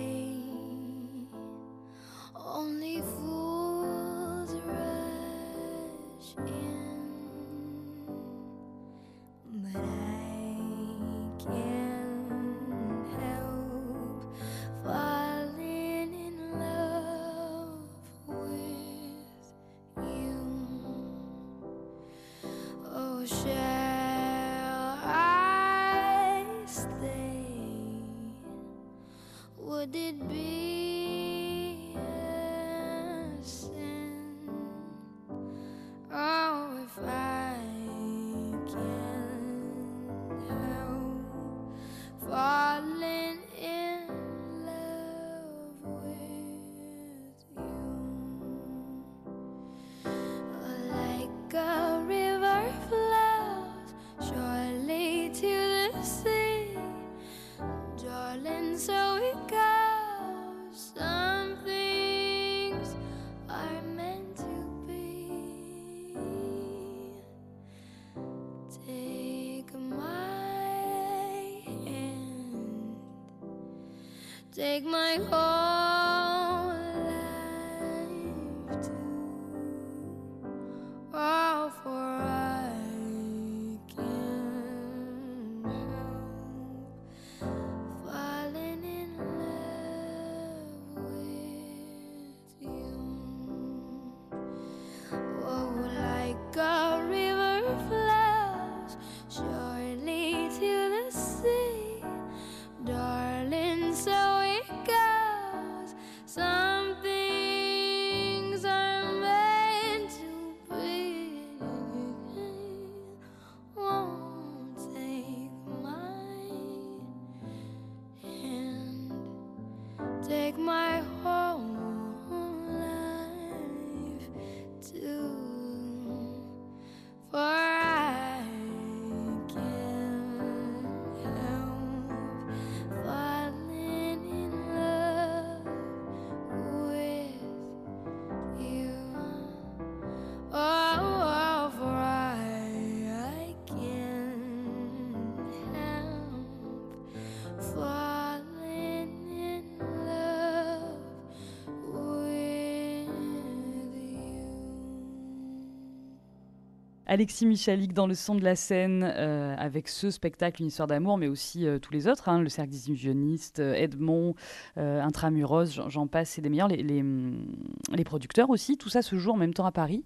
Alexis Michalik dans le son de la scène euh, avec ce spectacle Une histoire d'amour, mais aussi euh, tous les autres, hein, le Cercle des illusionnistes, euh, Edmond, Intramuros, j'en passe, c'est des meilleurs. Les, les, producteurs aussi, tout ça se joue en même temps à Paris.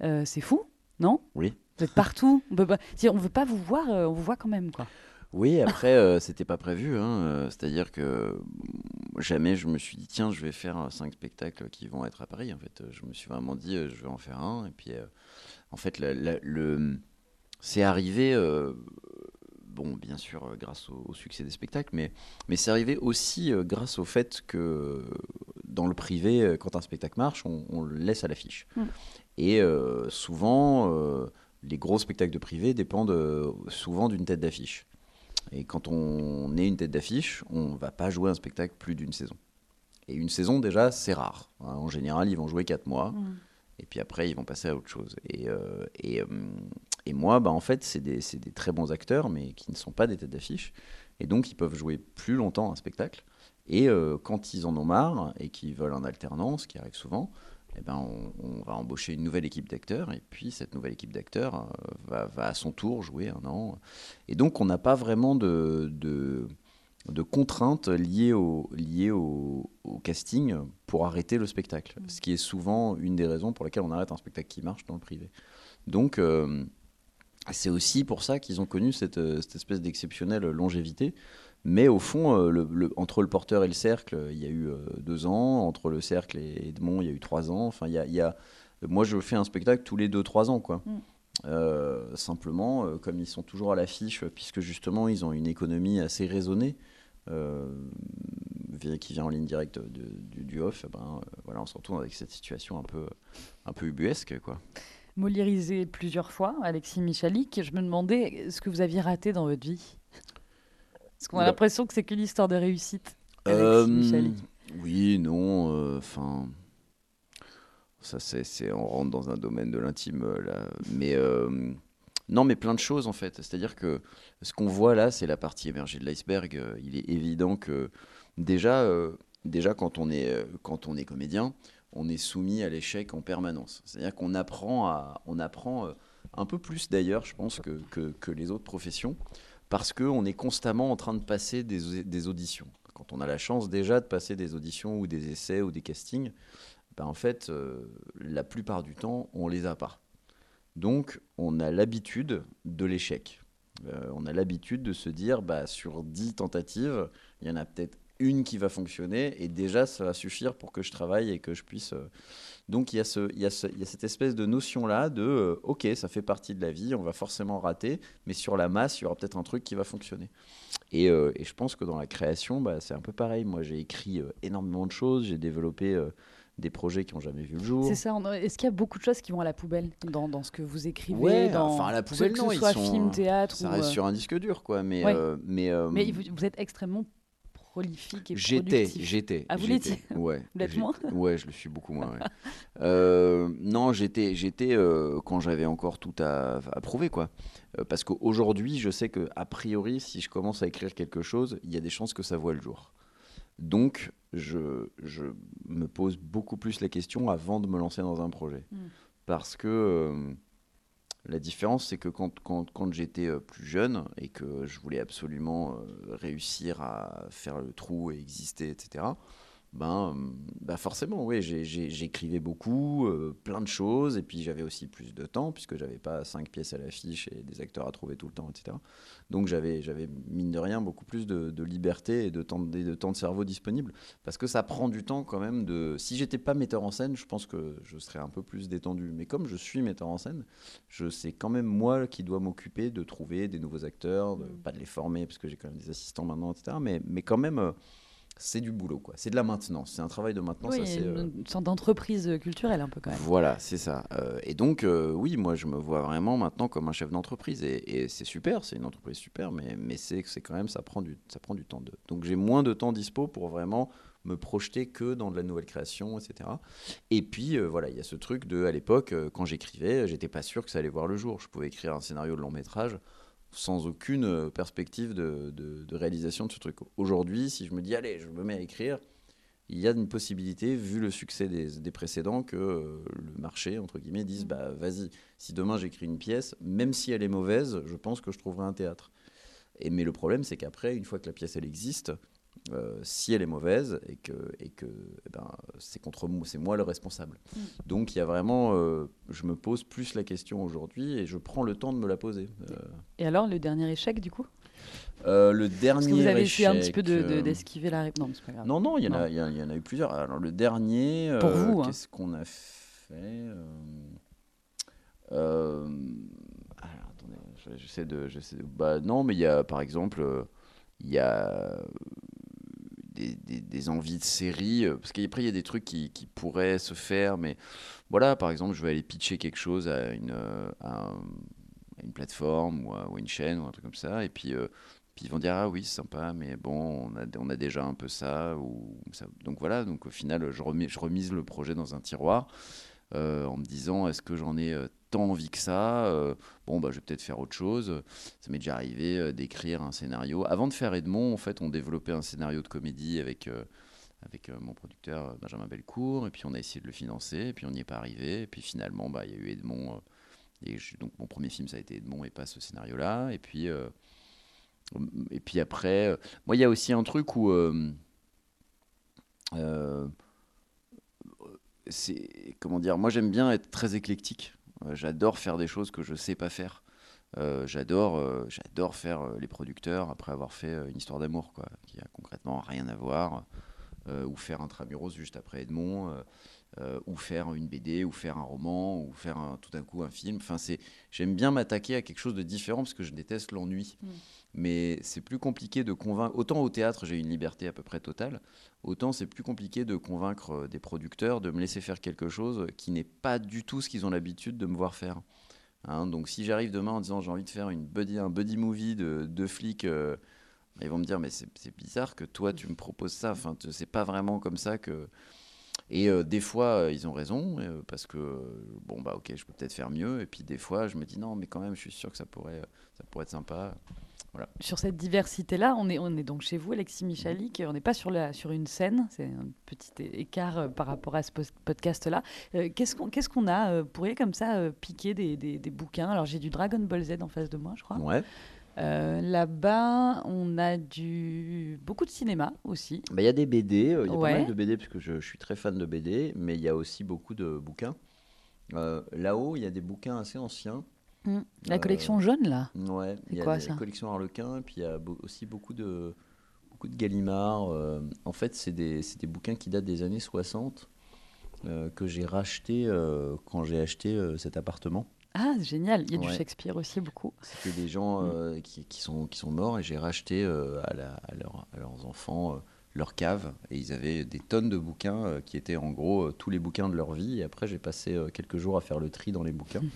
c'est fou, non? Oui. Vous êtes partout. On ne veut pas vous voir, on vous voit quand même, quoi. Oui, après, c'était pas prévu. Hein, c'est-à-dire que jamais je me suis dit, tiens, je vais faire cinq spectacles qui vont être à Paris. En fait, je me suis vraiment dit, je vais en faire un. Et puis, en fait, le, c'est arrivé, euh, bon, bien sûr, euh, grâce au, succès des spectacles, mais, mais c'est arrivé aussi euh, grâce au fait que dans le privé, quand un spectacle marche, on, le laisse à l'affiche. Mm. Et souvent, les gros spectacles de privé dépendent souvent d'une tête d'affiche. Et quand on est une tête d'affiche, on ne va pas jouer un spectacle plus d'une saison. Et une saison, déjà, c'est rare. En général, ils vont jouer quatre mois. Mm et puis après ils vont passer à autre chose. Et, euh, et, euh, et, moi, bah, en fait, c'est des, des, très bons acteurs, mais qui ne sont pas des têtes d'affiche, et donc ils peuvent jouer plus longtemps un spectacle. Et euh, quand ils en ont marre et qu'ils veulent en alternance, ce qui arrive souvent, eh ben on, va embaucher une nouvelle équipe d'acteurs, et puis cette nouvelle équipe d'acteurs va, va, à son tour jouer un an. Et donc on n'a pas vraiment de, de de contraintes liées au, liées au, casting pour arrêter le spectacle. Mm. Ce qui est souvent une des raisons pour lesquelles on arrête un spectacle qui marche dans le privé. Donc, euh, c'est aussi pour ça qu'ils ont connu cette, cette espèce d'exceptionnelle longévité. Mais au fond, le, entre le porteur et le cercle, il y a eu deux ans. Entre le cercle et Edmond, il y a eu trois ans. Enfin, il y a, moi, je fais un spectacle tous les deux, trois ans, quoi. Mm. Euh, simplement, euh, comme ils sont toujours à l'affiche, puisque justement ils ont une économie assez raisonnée, euh, qui vient en ligne directe du, du, off, eh ben, voilà, on se retrouve avec cette situation un peu, un peu ubuesque. Quoi. Moliérisé plusieurs fois, Alexis Michalik, je me demandais ce que vous aviez raté dans votre vie. Parce qu'on a l'impression que c'est qu'une histoire de réussite. Michalik. Oui, non, enfin. Ça, c'est, on rentre dans un domaine de l'intime euh, là. Mais euh, non, mais plein de choses en fait. C'est-à-dire que ce qu'on voit là, c'est la partie émergée de l'iceberg. Euh, il est évident que déjà, déjà quand on est quand on est comédien, on est soumis à l'échec en permanence. C'est-à-dire qu'on apprend à, on apprend un peu plus d'ailleurs, je pense, que, que, que, les autres professions, parce qu'on est constamment en train de passer des, auditions. Quand on a la chance déjà de passer des auditions ou des essais ou des castings, ben, en fait, euh, la plupart du temps, on les a pas. Donc, on a l'habitude de l'échec. Euh, on a l'habitude de se dire, bah, sur 10 tentatives, il y en a peut-être une qui va fonctionner, et déjà, ça va suffire pour que je travaille et que je puisse... Euh, donc, il y, a ce, il, y a il y a cette espèce de notion-là de, OK, ça fait partie de la vie, on va forcément rater, mais sur la masse, il y aura peut-être un truc qui va fonctionner. Et, et, je pense que dans la création, bah, c'est un peu pareil. Moi, j'ai écrit énormément de choses, j'ai développé des projets qui n'ont jamais vu le jour. C'est ça. Est-ce qu'il y a beaucoup de choses qui vont à la poubelle dans, dans ce que vous écrivez dans, Enfin, à la poubelle, non. Que ce soit film, théâtre. Ça reste euh, sur un disque dur, quoi. Mais, euh, mais, euh, mais vous, êtes extrêmement prolifique et J'étais, j'étais. Ah, vous l'étiez Ouais. Vous l'êtes moins Ouais, je le suis beaucoup moins. Ouais. non, j'étais, j'étais quand j'avais encore tout à, à prouver, quoi. parce qu'aujourd'hui, je sais que a priori, si je commence à écrire quelque chose, il y a des chances que ça voit le jour. Donc, je, me pose beaucoup plus la question avant de me lancer dans un projet. Hmm. Parce que euh, la différence, c'est que quand, j'étais euh, plus jeune et que je voulais absolument euh, réussir à faire le trou et exister, etc., ben, ben forcément, oui, j'écrivais beaucoup, euh, plein de choses, et puis j'avais aussi plus de temps, puisque j'avais pas cinq pièces à l'affiche et des acteurs à trouver tout le temps, etc. Donc j'avais, j'avais mine de rien, beaucoup plus de, liberté et de temps de, temps de cerveau disponible, parce que ça prend du temps quand même de... Si j'étais pas metteur en scène, je pense que je serais un peu plus détendu, mais comme je suis metteur en scène, je sais quand même moi qui dois m'occuper de trouver des nouveaux acteurs, de, pas de les former, parce que j'ai quand même des assistants maintenant, etc. Mais, mais quand même... Euh, c'est du boulot, quoi. C'est de la maintenance. C'est un travail de maintenance. Oui, une, euh, sorte d'entreprise culturelle, un peu quand même. Voilà, c'est ça. Euh, et donc, euh, oui, moi, je me vois vraiment maintenant comme un chef d'entreprise. Et, c'est super, c'est une entreprise super, mais, mais c'est quand même, ça prend, du, ça prend du temps. De... Donc, j'ai moins de temps dispo pour vraiment me projeter que dans de la nouvelle création, etc. Et puis, voilà, il y a ce truc de, à l'époque, quand j'écrivais, j'étais pas sûr que ça allait voir le jour. Je pouvais écrire un scénario de long métrage sans aucune euh, perspective de, de, réalisation de ce truc. Aujourd'hui, si je me dis, allez, je me mets à écrire, il y a une possibilité, vu le succès des, des précédents, que euh, le marché, entre guillemets, dise, bah vas-y, si demain j'écris une pièce, même si elle est mauvaise, je pense que je trouverai un théâtre. Et, mais le problème, c'est qu'après, une fois que la pièce, elle existe, euh, si elle est mauvaise et que, et que eh ben, c'est contre moi, c'est moi le responsable. Mm. Donc il y a vraiment, euh, je me pose plus la question aujourd'hui et je prends le temps de me la poser. Euh. Et alors le dernier échec du coup? Le dernier Parce que vous avez essayé un petit peu d'esquiver de, la réponse. Non, c'est pas grave. Non, non, il y, en a, il y, en a eu plusieurs. Alors le dernier, Pour vous, hein. qu'est-ce qu'on a fait alors, attendez, j'essaie de, de, bah non, mais il y a par exemple, il y a des, envies de série, euh, parce qu'après il y a des trucs qui, pourraient se faire, mais voilà, par exemple, je vais aller pitcher quelque chose à une, euh, une plateforme ou à, une chaîne ou un truc comme ça, et puis, euh, puis ils vont dire ah oui c'est sympa, mais bon on a, on a déjà un peu ça ou. Donc voilà, donc au final je, remets, je remise le projet dans un tiroir. en me disant est-ce que j'en ai tant envie que ça. Euh, bon, bah, je vais peut-être faire autre chose. Ça m'est déjà arrivé euh, d'écrire un scénario. Avant de faire Edmond, en fait, on développait un scénario de comédie avec, euh, avec mon producteur Benjamin Belcourt. Et puis, on a essayé de le financer. Et puis, on n'y est pas arrivé. Et puis, finalement, bah, il y a eu Edmond. et donc, mon premier film, ça a été Edmond et pas ce scénario-là. Et puis, et puis après, moi, il y a aussi un truc où. c'est comment dire moi j'aime bien être très éclectique J'adore faire des choses que je sais pas faire. Euh, j'adore, euh, j'adore faire euh, les producteurs après avoir fait une histoire d'amour, quoi, qui a concrètement rien à voir, ou faire un Tramuros juste après Edmond, ou faire une BD, ou faire un roman, ou faire tout d'un coup un film. Enfin, c'est, j'aime bien m'attaquer à quelque chose de différent parce que je déteste l'ennui. Mm. Mais c'est plus compliqué de convaincre. Autant au théâtre, j'ai une liberté à peu près totale, autant c'est plus compliqué de convaincre des producteurs de me laisser faire quelque chose qui n'est pas du tout ce qu'ils ont l'habitude de me voir faire. Hein, donc si j'arrive demain en disant j'ai envie de faire une buddy, un buddy movie de deux flics, euh, ils vont me dire mais c'est bizarre que toi tu me proposes ça. Enfin, c'est pas vraiment comme ça que. Et euh, des fois, euh, ils ont raison, parce que, bon, bah ok, je peux peut-être faire mieux. Et puis des fois, je me dis, non, mais quand même, je suis sûr que ça pourrait, ça pourrait être sympa. Sur cette diversité-là, on est, on est donc chez vous, Alexis Michalik. On n'est pas sur, la, sur une scène, c'est un petit écart euh, par rapport à ce podcast-là. Euh, qu'est-ce qu'on qu'est-ce qu'on a euh, pourriez comme ça piquer des, des, bouquins? Alors j'ai du Dragon Ball Z en face de moi, je crois. Ouais. Là-bas, on a du beaucoup de cinéma aussi. Bah, il y a des BD, il y a pas mal de BD parce que je, je, suis très fan de BD, mais il y a aussi beaucoup de bouquins. Là-haut, il y a des bouquins assez anciens. Mm. La collection euh, jaune, là Ouais, il y a la collection Harlequin, puis il y a aussi beaucoup de, beaucoup de Gallimard. Euh, en fait, c'est des, des, bouquins qui datent des années 60 euh, que j'ai racheté quand j'ai acheté cet appartement. Ah, génial. Il y a du Shakespeare aussi beaucoup. C'était des gens mm. qui, qui, sont, qui sont morts et j'ai racheté à, la, à, à, leurs enfants leur cave et ils avaient des tonnes de bouquins qui étaient en gros tous les bouquins de leur vie. Et après, j'ai passé quelques jours à faire le tri dans les bouquins. Mm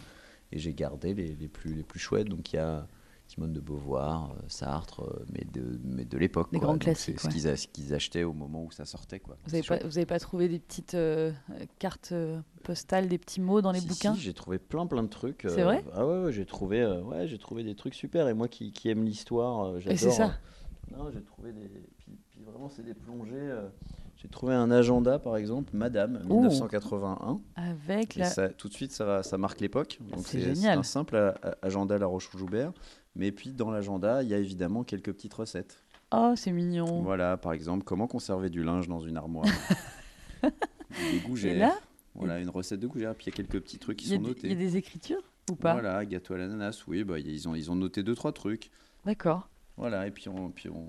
et j'ai gardé les, les, plus, les plus chouettes. Donc il y a Simone de Beauvoir, euh, Sartre, euh, mais de, mais de l'époque. Les grands classiques. C'est ce qu'ils achetaient au moment où ça sortait. Quoi. Vous n'avez pas, pas, trouvé des petites euh, cartes postales, des petits mots dans les bouquins Si, j'ai trouvé plein plein de trucs. C'est vrai Ah ouais, j'ai trouvé, ouais, j'ai trouvé des trucs super. Et moi qui, qui aime l'histoire, j'adore. Et c'est ça Non, j'ai trouvé des. Puis, puis vraiment, c'est des plongées. J'ai trouvé un agenda, par exemple, Madame, 1981. Avec la... ça, tout de suite, ça, ça marque l'époque. c'est un simple agenda La Roche-Joubert. Mais puis, dans l'agenda, il y a évidemment quelques petites recettes. Oh, c'est mignon. Voilà, par exemple, comment conserver du linge dans une armoire. des gougères. voilà, une recette de gougères. Puis il y a quelques petits trucs qui sont notés. Il y a des écritures ou pas? Voilà, gâteau à l'ananas, oui, bah, ils, ont, ils ont noté deux, trois trucs. D'accord. Voilà, et puis on, puis on,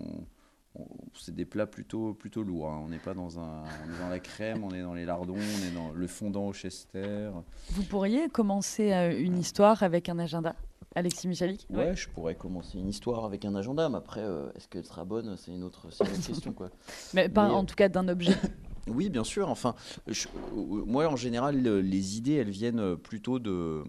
c'est des plats plutôt, plutôt lourds. Hein. On n'est pas dans, un, dans la crème, on est dans les lardons, on est dans le fondant au Chester. Vous pourriez commencer euh, une histoire avec un agenda? Alexis Michalik ouais. je pourrais commencer une histoire avec un agenda, mais après, euh, est-ce qu'elle sera bonne? C'est une autre, question. Quoi. mais pas en tout cas d'un objet Oui, bien sûr. Enfin, moi, en général, les idées, elles viennent plutôt de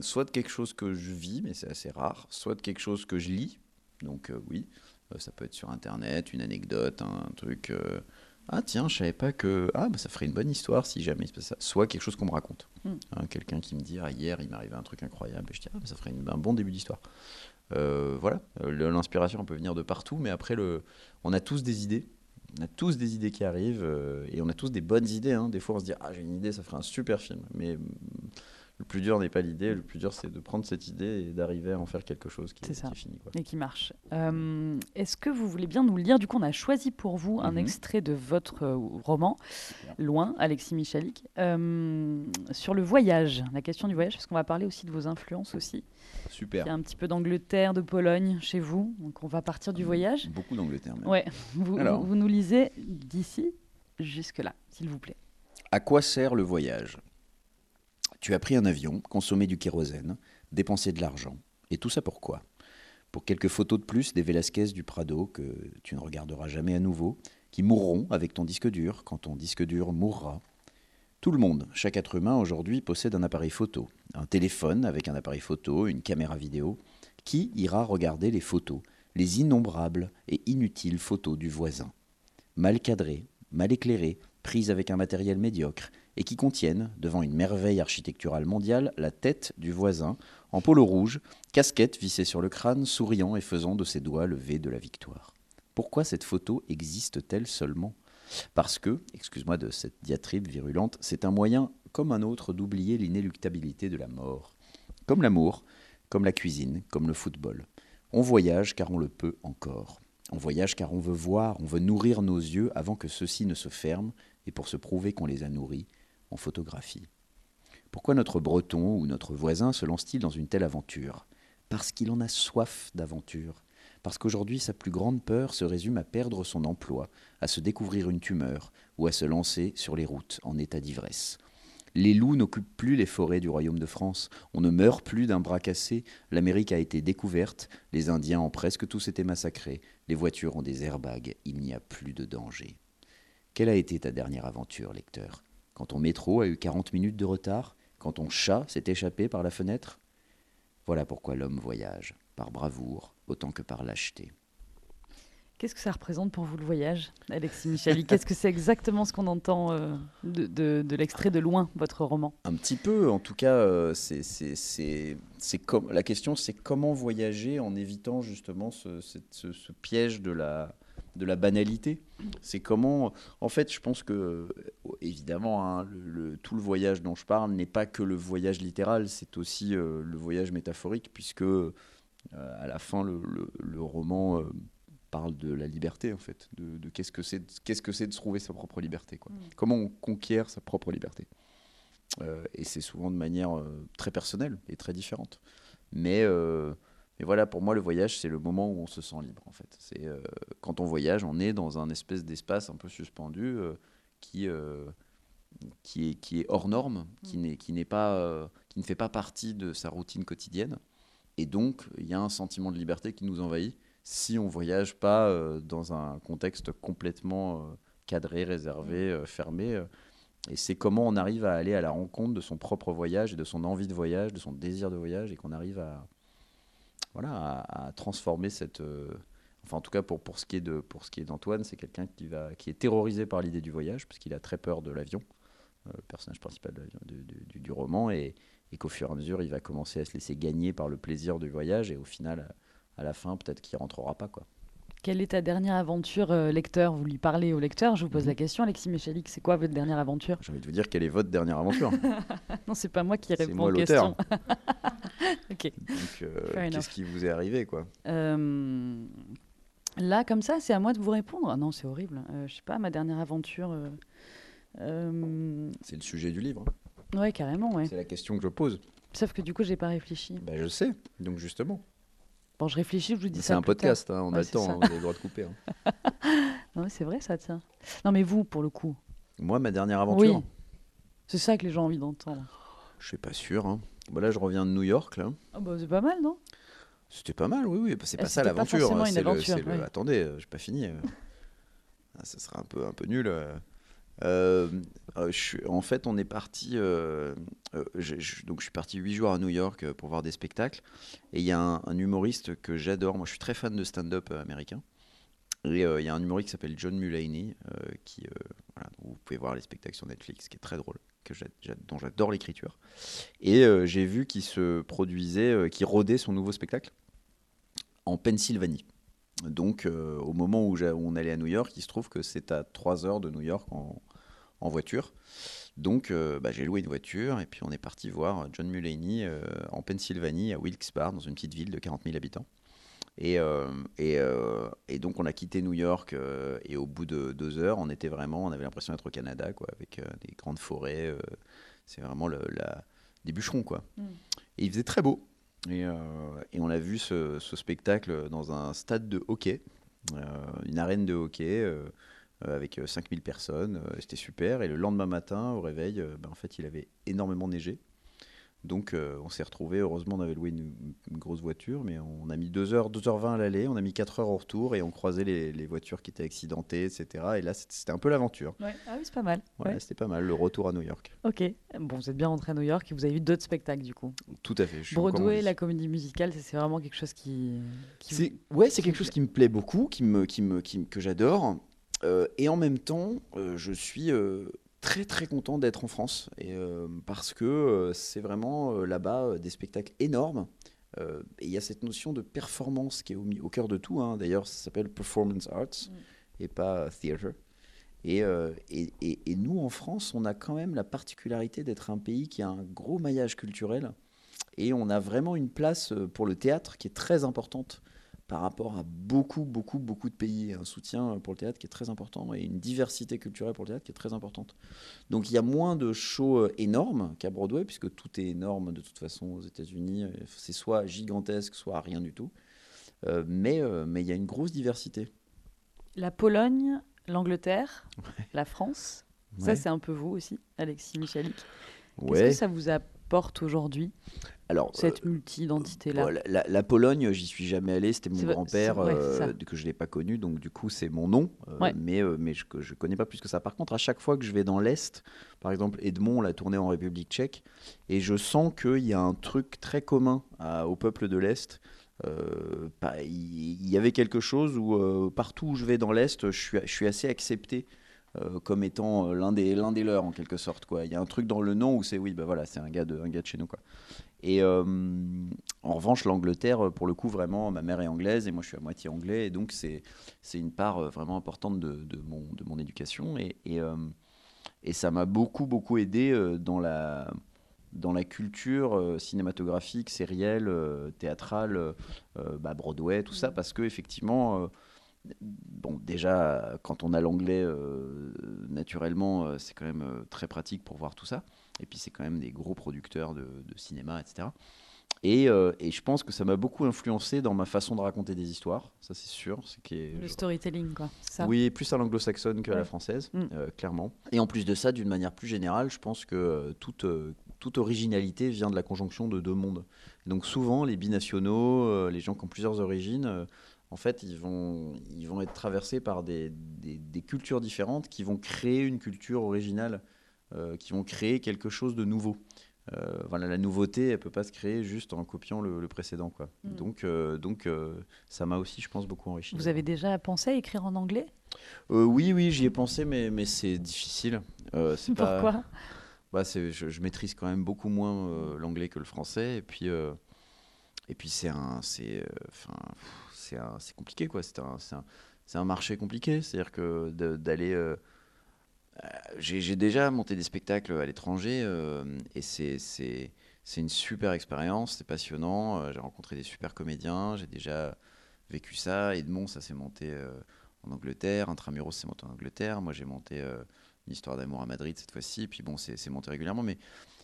soit de quelque chose que je vis, mais c'est assez rare, soit de quelque chose que je lis. Donc, euh, oui. Euh, ça peut être sur Internet, une anecdote, un truc. Euh, ah tiens, je savais pas que. Ah, bah, ça ferait une bonne histoire si jamais ça. Soit quelque chose qu'on me raconte. Hmm. Hein, quelqu'un qui me dit ah, hier, il m'est arrivé un truc incroyable. Et je dis ah, bah, ça ferait un bon début d'histoire. Euh, voilà, l'inspiration peut venir de partout, mais après, le, on a tous des idées. On a tous des idées qui arrivent et on a tous des bonnes idées. Hein. Des fois, on se dit ah, j'ai une idée, ça ferait un super film. Mais le plus dur n'est pas l'idée, le plus dur c'est de prendre cette idée et d'arriver à en faire quelque chose qui, est, fini. Et qui marche. Euh, est-ce que vous voulez bien nous lire Du coup, on a choisi pour vous un mhm. extrait de votre euh, roman, Loin, Alexis Michalik, euh, sur le voyage, la question du voyage, parce qu'on va parler aussi de vos influences aussi. Super. Il y a un petit peu d'Angleterre, de Pologne chez vous, donc on va partir du voyage. Beaucoup d'Angleterre même. Ouais, vous, vous nous lisez d'ici jusque-là, s'il vous plaît. À quoi sert le voyage? Tu as pris un avion, consommé du kérosène, dépensé de l'argent. Et tout ça pourquoi Pour quelques photos de plus des Velasquez du Prado que tu ne regarderas jamais à nouveau, qui mourront avec ton disque dur quand ton disque dur mourra. Tout le monde, chaque être humain aujourd'hui possède un appareil photo, un téléphone avec un appareil photo, une caméra vidéo. Qui ira regarder les photos, les innombrables et inutiles photos du voisin? Mal cadrées, mal éclairées, prises avec un matériel médiocre, et qui contiennent, devant une merveille architecturale mondiale, la tête du voisin, en polo rouge, casquette vissée sur le crâne, souriant et faisant de ses doigts le V de la victoire. Pourquoi cette photo existe-t-elle seulement? Parce que, excuse-moi de cette diatribe virulente, c'est un moyen comme un autre d'oublier l'inéluctabilité de la mort. Comme l'amour, comme la cuisine, comme le football. On voyage car on le peut encore. On voyage car on veut voir, on veut nourrir nos yeux avant que ceux-ci ne se ferment, et pour se prouver qu'on les a nourris, photographie. Pourquoi notre breton ou notre voisin se lance-t-il dans une telle aventure? Parce qu'il en a soif d'aventure, parce qu'aujourd'hui sa plus grande peur se résume à perdre son emploi, à se découvrir une tumeur ou à se lancer sur les routes en état d'ivresse. Les loups n'occupent plus les forêts du royaume de France, on ne meurt plus d'un bras cassé, l'Amérique a été découverte, les Indiens ont presque tous été massacrés, les voitures ont des airbags, il n'y a plus de danger. Quelle a été ta dernière aventure, lecteur? Quand ton métro a eu 40 minutes de retard? Quand ton chat s'est échappé par la fenêtre? Voilà pourquoi l'homme voyage, par bravoure autant que par lâcheté. Qu'est-ce que ça représente pour vous le voyage, Alexis Michali? Qu'est-ce que c'est exactement ce qu'on entend euh, de, de, l'extrait de loin, votre roman? Un petit peu, en tout cas, euh, c'est comme la question, c'est comment voyager en évitant justement ce, ce, piège de la de la banalité. C'est comment, en fait, je pense que euh, évidemment, hein, le, tout le voyage dont je parle n'est pas que le voyage littéral, c'est aussi le voyage métaphorique, puisque à la fin, le, le roman parle de la liberté en fait, de, qu'est-ce que c'est qu'est-ce que c'est de se trouver sa propre liberté, quoi. Mm. Comment on conquiert sa propre liberté. Euh, et c'est souvent de manière euh, très personnelle et très différente. Mais, euh, mais voilà, pour moi, le voyage, c'est le moment où on se sent libre, en fait. C'est quand on voyage, on est dans un espèce d'espace un peu suspendu qui qui est qui est hors norme, qui mm. n'est qui n'est pas qui ne fait pas partie de sa routine quotidienne. Et donc, il y a un sentiment de liberté qui nous envahit si on voyage pas euh, dans un contexte complètement euh, cadré, réservé, euh, fermé. Et c'est comment on arrive à aller à la rencontre de son propre voyage et de son envie de voyage, de son désir de voyage, et qu'on arrive à, voilà, à, transformer cette. enfin, en tout cas, pour, pour ce qui est de pour ce qui est d'Antoine, c'est quelqu'un qui va qui est terrorisé par l'idée du voyage, parce qu'il a très peur de l'avion, le personnage principal du, du, roman, et, et qu'au fur et à mesure, il va commencer à se laisser gagner par le plaisir du voyage, et au final, à la fin, peut-être qu'il rentrera pas. quoi. Quelle est ta dernière aventure euh, lecteur? Vous lui parlez au lecteur, je vous pose la mhm. question. Alexis Michalik, c'est quoi votre dernière aventure? J'ai envie de vous dire quelle est votre dernière aventure? non, c'est pas moi qui réponds moi, aux questions. ok. Donc, euh, qu'est-ce qui vous est arrivé quoi? Euh, Là, comme ça, c'est à moi de vous répondre. Non, c'est horrible. je sais pas, ma dernière aventure. C'est le sujet du livre. Ouais, carrément, ouais. C'est la question que je pose. Sauf que du coup, j'ai pas réfléchi. Ben, je sais, donc justement. Bon, je réfléchis, je vous dis ça. C'est un podcast, hein, on a le temps, hein, vous avez le droit de couper. Hein. non, c'est vrai, ça tient. Non, mais vous, pour le coup. Moi, ma dernière aventure. Oui. C'est ça que les gens ont envie d'entendre. Je suis pas sûr. Hein. Bah là, je reviens de New York. Là. Oh, bah, c'est pas mal, non? C'était pas mal, oui, oui. C'est pas ça l'aventure. C'est le, Attendez, euh, j'ai pas fini. Euh. ah, ça serait un peu, un peu nul. Euh. Euh, en fait, on est parti. Euh, je, donc, je suis parti huit jours à New York pour voir des spectacles. Et il y a un, humoriste que j'adore. Moi, je suis très fan de stand-up américain. Et il y a un humoriste qui s'appelle John Mulaney, qui, vous pouvez voir les spectacles sur Netflix, qui est très drôle, dont j'adore l'écriture. Et j'ai vu qu'il se produisait, qu'il rodait son nouveau spectacle en Pennsylvanie. Donc, au moment où, on allait à New York, il se trouve que c'est à 3 heures de New York en, en voiture. Donc euh, bah, j'ai loué une voiture et puis on est parti voir John Mulaney euh, en Pennsylvanie, à Wilkes-Barre, dans une petite ville de 40 000 habitants. Et, euh, et, et, donc on a quitté New York et au bout de deux heures, on était vraiment, on avait l'impression d'être au Canada, quoi, avec des grandes forêts. c'est vraiment le, la, des bûcherons, quoi. Mm. Et il faisait très beau. Et, et on a vu ce, spectacle dans un stade de hockey, une arène de hockey euh, avec 5000 euh, personnes. Euh, c'était super. Et le lendemain matin, au réveil, ben, en fait, il avait énormément neigé. Donc on s'est retrouvé, heureusement on avait loué une, grosse voiture, mais on a mis 2h, 2h20 à l'aller, on a mis 4 heures au retour et on croisait les, voitures qui étaient accidentées, etc. Et là c'était un peu l'aventure. Ouais. Ah oui, c'est pas mal. Ouais, C'était pas mal, le retour à New York. Ok, bon vous êtes bien rentré à New York et vous avez vu d'autres spectacles du coup. Tout à fait. Broadway, la comédie musicale, c'est vraiment quelque chose qui... qui ouais, c'est quelque chose qui me plaît beaucoup, qui me, qui me, qui, que j'adore. Euh, et en même temps, euh, je suis euh, très très content d'être en France et, parce que c'est vraiment là-bas des spectacles énormes. et il y a cette notion de performance qui est au, au cœur de tout. Hein. D'ailleurs, ça s'appelle performance arts mm. et pas theater. Et, et, et, nous, en France, on a quand même la particularité d'être un pays qui a un gros maillage culturel. Et on a vraiment une place pour le théâtre qui est très importante par rapport à beaucoup, beaucoup, beaucoup de pays. Un soutien pour le théâtre qui est très important et une diversité culturelle pour le théâtre qui est très importante. Donc il y a moins de shows énormes qu'à Broadway, puisque tout est énorme de toute façon aux États-Unis. C'est soit gigantesque, soit rien du tout. mais mais il y a une grosse diversité. La Pologne, l'Angleterre, la France, ça c'est un peu vous aussi, Alexis Michalik. Qu'est-ce que ça vous apporte aujourd'hui? Alors, cette euh, multi-identité-là la, Pologne, j'y suis jamais allé. C'était mon grand-père euh, que je l'ai pas connu, donc du coup c'est mon nom, euh, mais mais je, je connais pas plus que ça. Par contre, à chaque fois que je vais dans l'est, par exemple Edmond, l'a tourné en République Tchèque, et je sens qu'il y a un truc très commun au peuple de l'est. Il y, avait quelque chose où partout où je vais dans l'est, je suis, je suis assez accepté comme étant l'un des, l'un des leurs en quelque sorte. Quoi. Il y a un truc dans le nom où c'est oui, bah voilà, c'est un gars de, un gars de chez nous. Quoi. Et euh, en revanche, l'Angleterre, pour le coup, vraiment, ma mère est anglaise et moi je suis à moitié anglais, et donc c'est une part euh, vraiment importante de, de, mon, de mon, éducation. Et, et, euh, et ça m'a beaucoup, beaucoup aidé dans la, dans la culture cinématographique, sérielle, théâtrale, bah, Broadway, tout ça, parce que effectivement, bon, déjà, quand on a l'anglais, naturellement, c'est quand même très pratique pour voir tout ça. Et puis c'est quand même des gros producteurs de, cinéma, etc. Et, euh, et, je pense que ça m'a beaucoup influencé dans ma façon de raconter des histoires, ça c'est sûr. Qui le storytelling, quoi. Ça? Oui, plus à l'anglo-saxonne qu'à la française, mm. euh, clairement. Et en plus de ça, d'une manière plus générale, je pense que euh, toute, toute originalité vient de la conjonction de deux mondes. donc souvent, les binationaux, les gens qui ont plusieurs origines, en fait, ils vont, ils vont être traversés par des, des, des, cultures différentes qui vont créer une culture originale qui vont créer quelque chose de nouveau. Euh, voilà, la nouveauté, elle peut pas se créer juste en copiant le, précédent, quoi. Mm. Donc, euh, donc ça m'a aussi, je pense, beaucoup enrichi. Vous avez déjà pensé à écrire en anglais? Oui, oui, j'y ai pensé, mais, mais c'est difficile. Pourquoi pas... bah, je, je, maîtrise quand même beaucoup moins l'anglais que le français, et puis, et puis c'est un, c'est, c'est compliqué, quoi. C'est un, un, un, marché compliqué, c'est-à-dire que d'aller euh, j'ai déjà monté des spectacles à l'étranger euh, et c'est une super expérience, c'est passionnant. Euh, j'ai rencontré des super comédiens, j'ai déjà vécu ça. Edmond, ça s'est monté en Angleterre, Intramuros s'est monté en Angleterre. Moi, j'ai monté une histoire d'amour à Madrid cette fois-ci. Puis bon, c'est monté régulièrement, mais,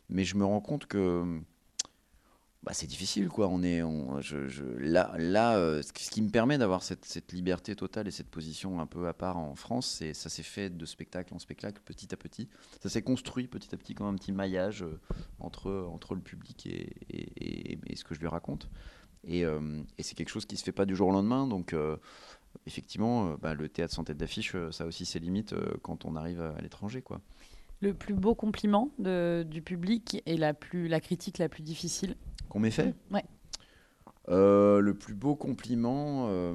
mais je me rends compte que bah, c'est difficile quoi. On est, là, euh, ce qui me permet d'avoir cette, liberté totale et cette position un peu à part en France, c'est ça s'est fait de spectacle en spectacle, petit à petit. Ça s'est construit petit à petit comme un petit maillage euh, entre le public et, et, et, ce que je lui raconte. Et, euh, c'est quelque chose qui se fait pas du jour au lendemain. Donc effectivement, bah, le théâtre sans tête d'affiche, ça a aussi ses limites quand on arrive à, l'étranger quoi. Le plus beau compliment du public et la critique la plus difficile qu'on m'ait fait Ouais. Euh, le plus beau compliment, euh,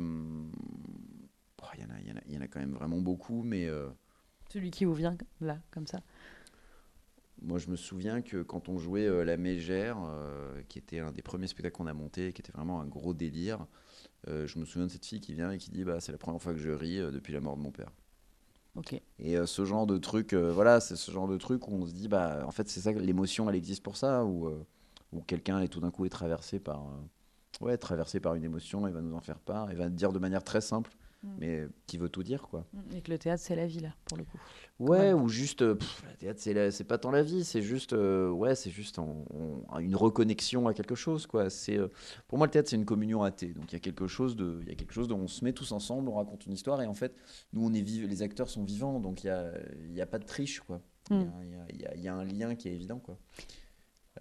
oh, il y, y, en a quand même vraiment beaucoup, mais... Euh, Celui qui vous vient là, comme ça moi, je me souviens que quand on jouait La Mégère, qui était un des premiers spectacles qu'on a monté, qui était vraiment un gros délire, je me souviens de cette fille qui vient et qui dit bah, C'est la première fois que je ris depuis la mort de mon père. Ok. Et ce genre de truc, voilà, c'est ce genre de truc où on se dit bah, En fait, c'est ça, l'émotion, elle existe pour ça, ou où quelqu'un est tout d'un coup est traversé par, euh, ouais, traversé par une émotion, il va nous en faire part, il va dire de manière très simple, mm. mais qui veut tout dire, quoi. Mm. Et que le théâtre, c'est la vie, là, pour le coup. Ouais, ou juste, euh, le théâtre, c'est pas tant la vie, c'est juste, euh, ouais, c'est juste une reconnexion à quelque chose, quoi. C'est, pour moi, le théâtre, c'est une communion raté. Donc il y a quelque chose de, il y a quelque chose dont on se met tous ensemble, on raconte une histoire, et en fait, nous, on est les acteurs sont vivants, donc il y a, y a pas de triche, quoi. Il y, mm. y, a un lien qui est évident, quoi.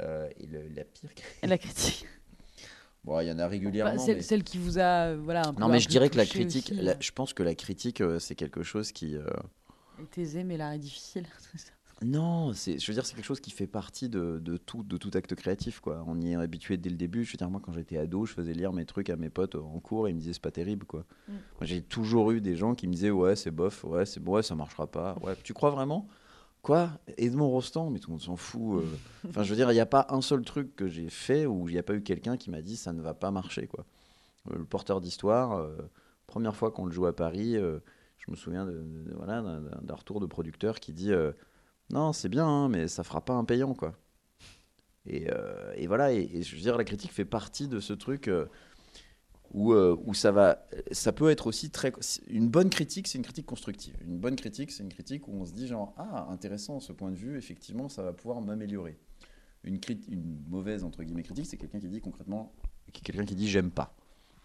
Euh, et la pire. La critique. Bon, il y en a régulièrement. Bah, celle, qui vous a euh, voilà un Non, mais je dirais que la critique, je pense que la critique, euh, c'est quelque chose qui. Est aisé, mais l'art est difficile. non, c'est, je veux dire, c'est quelque chose qui fait partie de, de, tout, de tout acte créatif, quoi. On y est habitué dès le début. Je veux dire, moi, quand j'étais ado, je faisais lire mes trucs à mes potes en cours et ils me disaient c'est pas terrible, quoi. Mm. Moi, j'ai toujours eu des gens qui me disaient ouais, c'est bof, ouais, c'est ouais, ça marchera pas. Ouais, tu crois vraiment? Quoi? Edmond Rostand? Mais tout le monde s'en fout. Euh. Enfin, je veux dire, il n'y a pas un seul truc que j'ai fait où il n'y a pas eu quelqu'un qui m'a dit ça ne va pas marcher. quoi. Euh, le porteur d'histoire, euh, première fois qu'on le joue à Paris, je me souviens de, voilà, d'un retour de producteur qui dit non, c'est bien, hein, mais ça fera pas un payant. quoi. Et, et voilà, et, je veux dire, la critique fait partie de ce truc où, euh, où ça va, ça peut être aussi très, une bonne critique, c'est une critique constructive. Une bonne critique, c'est une critique où on se dit genre ah intéressant ce point de vue, effectivement ça va pouvoir m'améliorer. Une, mauvaise entre guillemets critique, c'est quelqu'un qui dit concrètement, quelqu'un qui dit j'aime pas.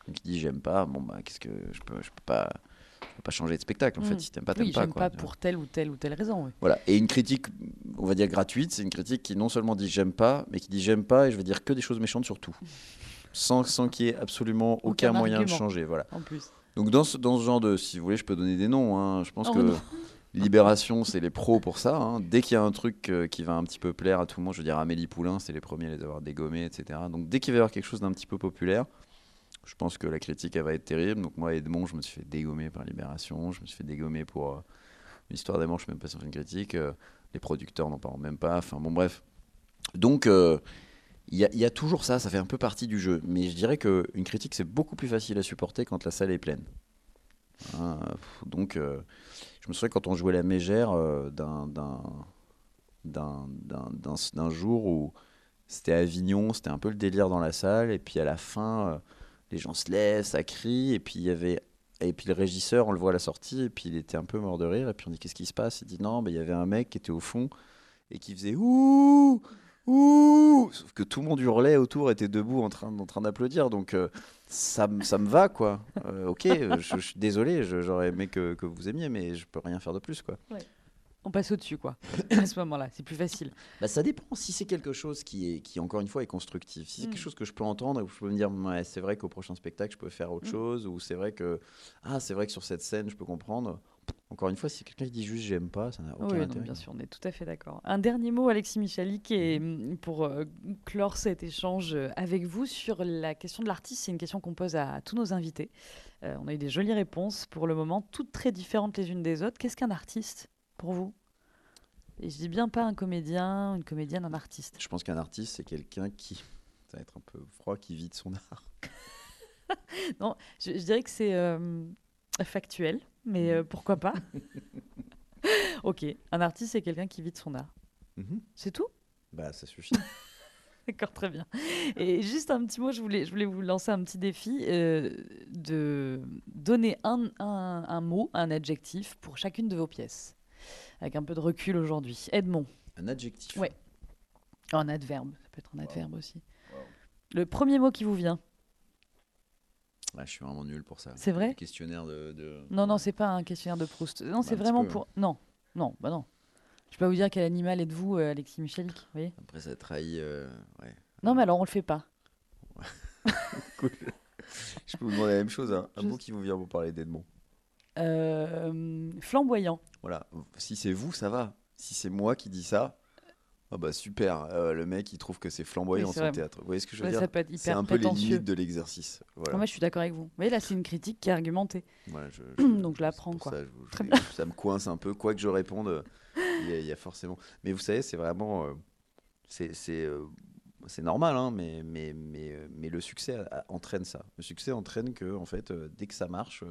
Quelqu'un qui dit j'aime pas, bon bah qu'est-ce que je peux, je peux pas, je peux pas changer de spectacle en fait. Mm. Si t'aimes pas, t'aimes Oui, pas. quoi. pas pour telle ou telle ou telle raison. oui. Voilà. Et une critique, on va dire gratuite, c'est une critique qui non seulement dit j'aime pas, mais qui dit j'aime pas et je vais dire que des choses méchantes sur tout. Sans, sans qu'il y ait absolument aucun, Aucun moyen de changer. Voilà. En plus. Donc dans ce, dans ce genre de, si vous voulez, je peux donner des noms. hein. Je pense Oh que non. Libération, c'est les pros pour ça. hein. Dès qu'il y a un truc euh, qui va un petit peu plaire à tout le monde, je veux dire Amélie Poulain, c'est les premiers à les avoir dégommés, etc. Donc dès qu'il va y avoir quelque chose d'un petit peu populaire, je pense que la critique, elle va être terrible. Donc moi, Edmond, je me suis fait dégommer par Libération. Je me suis fait dégommer pour euh, l'histoire des manches, je suis même pas sur une critique. euh, les producteurs n'en parlent même pas. Enfin bon, bref. Donc euh, il y, a- toujours ça, ça fait un peu partie du jeu. Mais je dirais qu'une critique, c'est beaucoup plus facile à supporter quand la salle est pleine. Hein, donc, euh, je me souviens quand on jouait la mégère euh, d'un- jour où c'était Avignon, c'était un peu le délire dans la salle, et puis à la fin, euh, les gens se lèvent, ça crie, et puis y avait. Et puis le régisseur, on le voit à la sortie, et puis il était un peu mort de rire, et puis on dit qu'est-ce qui se passe? Il dit non, il y avait un mec qui était au fond et qui faisait ouh ouh Sauf que tout le monde hurlait autour, était debout en train, en train d'applaudir, donc euh, ça, me- ça me va quoi. Euh, ok, euh, je, je suis désolé, j'aurais aimé que, que vous aimiez, mais je peux rien faire de plus quoi. On passe au-dessus, quoi. à ce moment-là, c'est plus facile. Bah, ça dépend si c'est quelque chose qui, est, qui, encore une fois, est constructif. Si c'est Mm. quelque chose que je peux entendre et où je peux me dire, ouais, c'est vrai qu'au prochain spectacle, je peux faire autre Mm. chose, ou c'est vrai que, ah, c'est vrai que sur cette scène, je peux comprendre. Encore une fois, si quelqu'un dit juste j'aime pas, ça n'a aucun oui, non, intérêt. bien sûr, on est tout à fait d'accord. Un dernier mot, Alexis Michalik, et mm, pour euh, clore cet échange euh, avec vous sur la question de l'artiste. C'est une question qu'on pose à, tous nos invités. Euh, on a eu des jolies réponses pour le moment, toutes très différentes les unes des autres. Qu'est-ce qu'un artiste pour vous? Et je dis bien pas un comédien, une comédienne, un artiste. Je pense qu'un artiste, c'est quelqu'un qui, ça va être un peu froid, qui vit de son art. Je, je dirais que c'est euh, factuel, mais euh, pourquoi pas Ok, un artiste, c'est quelqu'un qui vit de son art. Mhm. C'est tout? Bah, ça suffit. D'accord, très bien. Et juste un petit mot, je voulais, je voulais vous lancer un petit défi euh, de donner un, un- un mot, un adjectif pour chacune de vos pièces, avec un peu de recul aujourd'hui. Edmond, Un adjectif. Ouais. Un adverbe, ça peut être un adverbe aussi. Wow. Le premier mot qui vous vient Ah, je suis vraiment nul pour ça. C'est vrai Le Questionnaire de. de- Non, non, c'est pas un questionnaire de Proust. Non, Bah, c'est petit vraiment peu, pour. Non, non, bah non. Je peux pas vous dire quel animal êtes-vous, euh, Alexis vous voyez Après, ça trahit. euh, ouais. Non, mais alors on le fait pas. Cool. je peux vous demander la même chose. Hein. Un Je- mot qui vous vient pour parler d'Edmond. Euh, flamboyant. Voilà. Si c'est vous, ça va. Si c'est moi qui dis ça, ah bah super. Euh, le mec, il trouve que c'est flamboyant Oui, son vrai. théâtre. Vous voyez ce que je veux Ouais, dire C'est un peu les limites de l'exercice. Voilà. Moi, je suis d'accord avec vous. Vous voyez, là, c'est une critique qui est argumentée. Voilà, je- Donc, je la prends, quoi. Ça, Très me coince un peu. Quoi que je réponde, il y, a- il y a forcément. Mais vous savez, c'est vraiment. euh, c'est euh, normal, hein, mais, mais, mais, euh, mais le succès entraîne ça. Le succès entraîne que, en fait, dès que ça marche,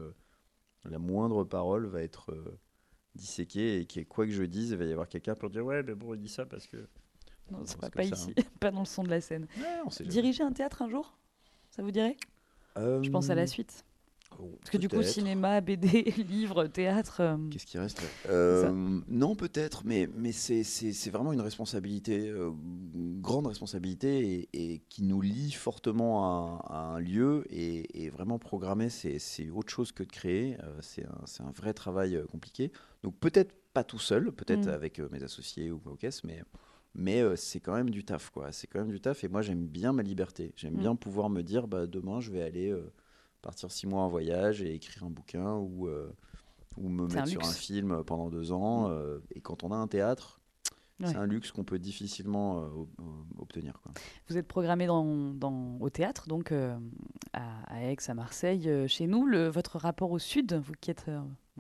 la moindre parole va être disséquée et que quoi que je dise, il va y avoir quelqu'un pour dire Ouais, mais bon, il dit ça parce que. Non, c'est pas, pas ça, ici, pas dans le son de la scène. Ouais. Diriger un théâtre un jour Ça vous dirait? Je pense à la Euh, suite. Oh, Parce que du coup, cinéma, BD, livre, théâtre. euh, Qu'est-ce qui reste? Euh, Non, peut-être, mais, mais c'est- vraiment une responsabilité, euh, une grande responsabilité, et, et qui nous lie fortement à, à un lieu. Et, et vraiment programmer, c'est autre chose que de créer. euh, c'est un, un vrai travail euh, compliqué. Donc peut-être pas tout seul, peut-être Mm. avec euh, mes associés ou aux caisses, mais, mais euh, c'est quand même du taf. quoi. C'est quand même du taf, et moi j'aime bien ma liberté. J'aime Mm. bien pouvoir me dire, bah, demain je vais aller... euh, partir six mois en voyage et écrire un bouquin ou, euh, ou me un mettre sur un film pendant deux ans. euh, et quand on a un théâtre, Ouais. c'est un luxe qu'on peut difficilement euh, ob- obtenir. Quoi. Vous êtes programmé dans, dans- au théâtre, donc à, à Aix, à Marseille, chez nous. Le, votre rapport au sud, vous qui êtes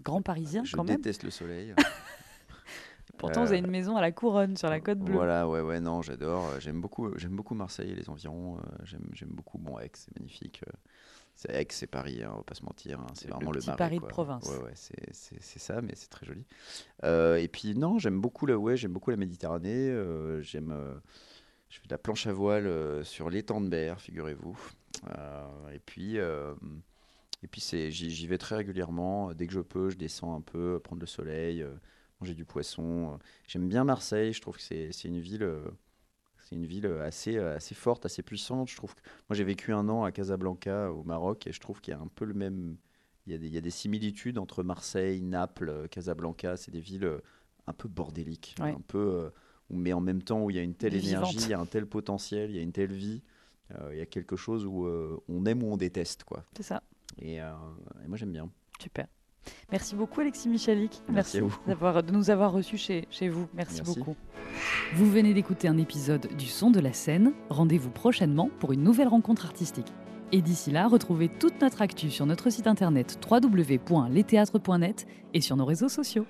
grand parisien Je quand même. déteste le soleil. Pourtant, vous avez une maison à la couronne, sur la côte bleue. Voilà, ouais, ouais, non, j'adore. J'aime beaucoup, j'aime beaucoup Marseille et les environs. j'aime, j'aime beaucoup. Bon, Aix, c'est magnifique. C'est Aix, c'est Paris, hein, on va pas se mentir. hein, c'est Le vraiment le, petit marais, Paris de province. Ouais, ouais, c'est, c'est, c'est ça, mais c'est très joli. Euh, et puis non, j'aime beaucoup la, ouais, j'aime beaucoup la Méditerranée. euh, j'aime, euh, je fais de la planche à voile sur l'étang de Berre, figurez-vous. et puis, et puis j'y vais très régulièrement. Dès que je peux, je descends un peu, prendre le soleil, manger du poisson. J'aime bien Marseille. Je trouve que c'est une ville c'est une ville assez, assez forte, assez puissante. Je trouve que... Moi, j'ai vécu un an à Casablanca, au Maroc, et je trouve qu'il y a un peu le même. Il y a des, il y a des similitudes entre Marseille, Naples, Casablanca. C'est des villes un peu bordéliques, un peu, euh, mais en même temps où il y a une telle énergie, il y a un tel potentiel, il y a une telle vie. Euh, il y a quelque chose où euh, on aime ou on déteste. quoi. C'est ça. Et, et moi, j'aime bien. Super. Merci beaucoup Alexis Michalik. Merci, de nous avoir reçus chez, chez vous. Merci, beaucoup. Vous venez d'écouter un épisode du Son de la scène. Rendez-vous prochainement pour une nouvelle rencontre artistique. Et d'ici là, retrouvez toute notre actu sur notre site internet www.letheatre.net et sur nos réseaux sociaux.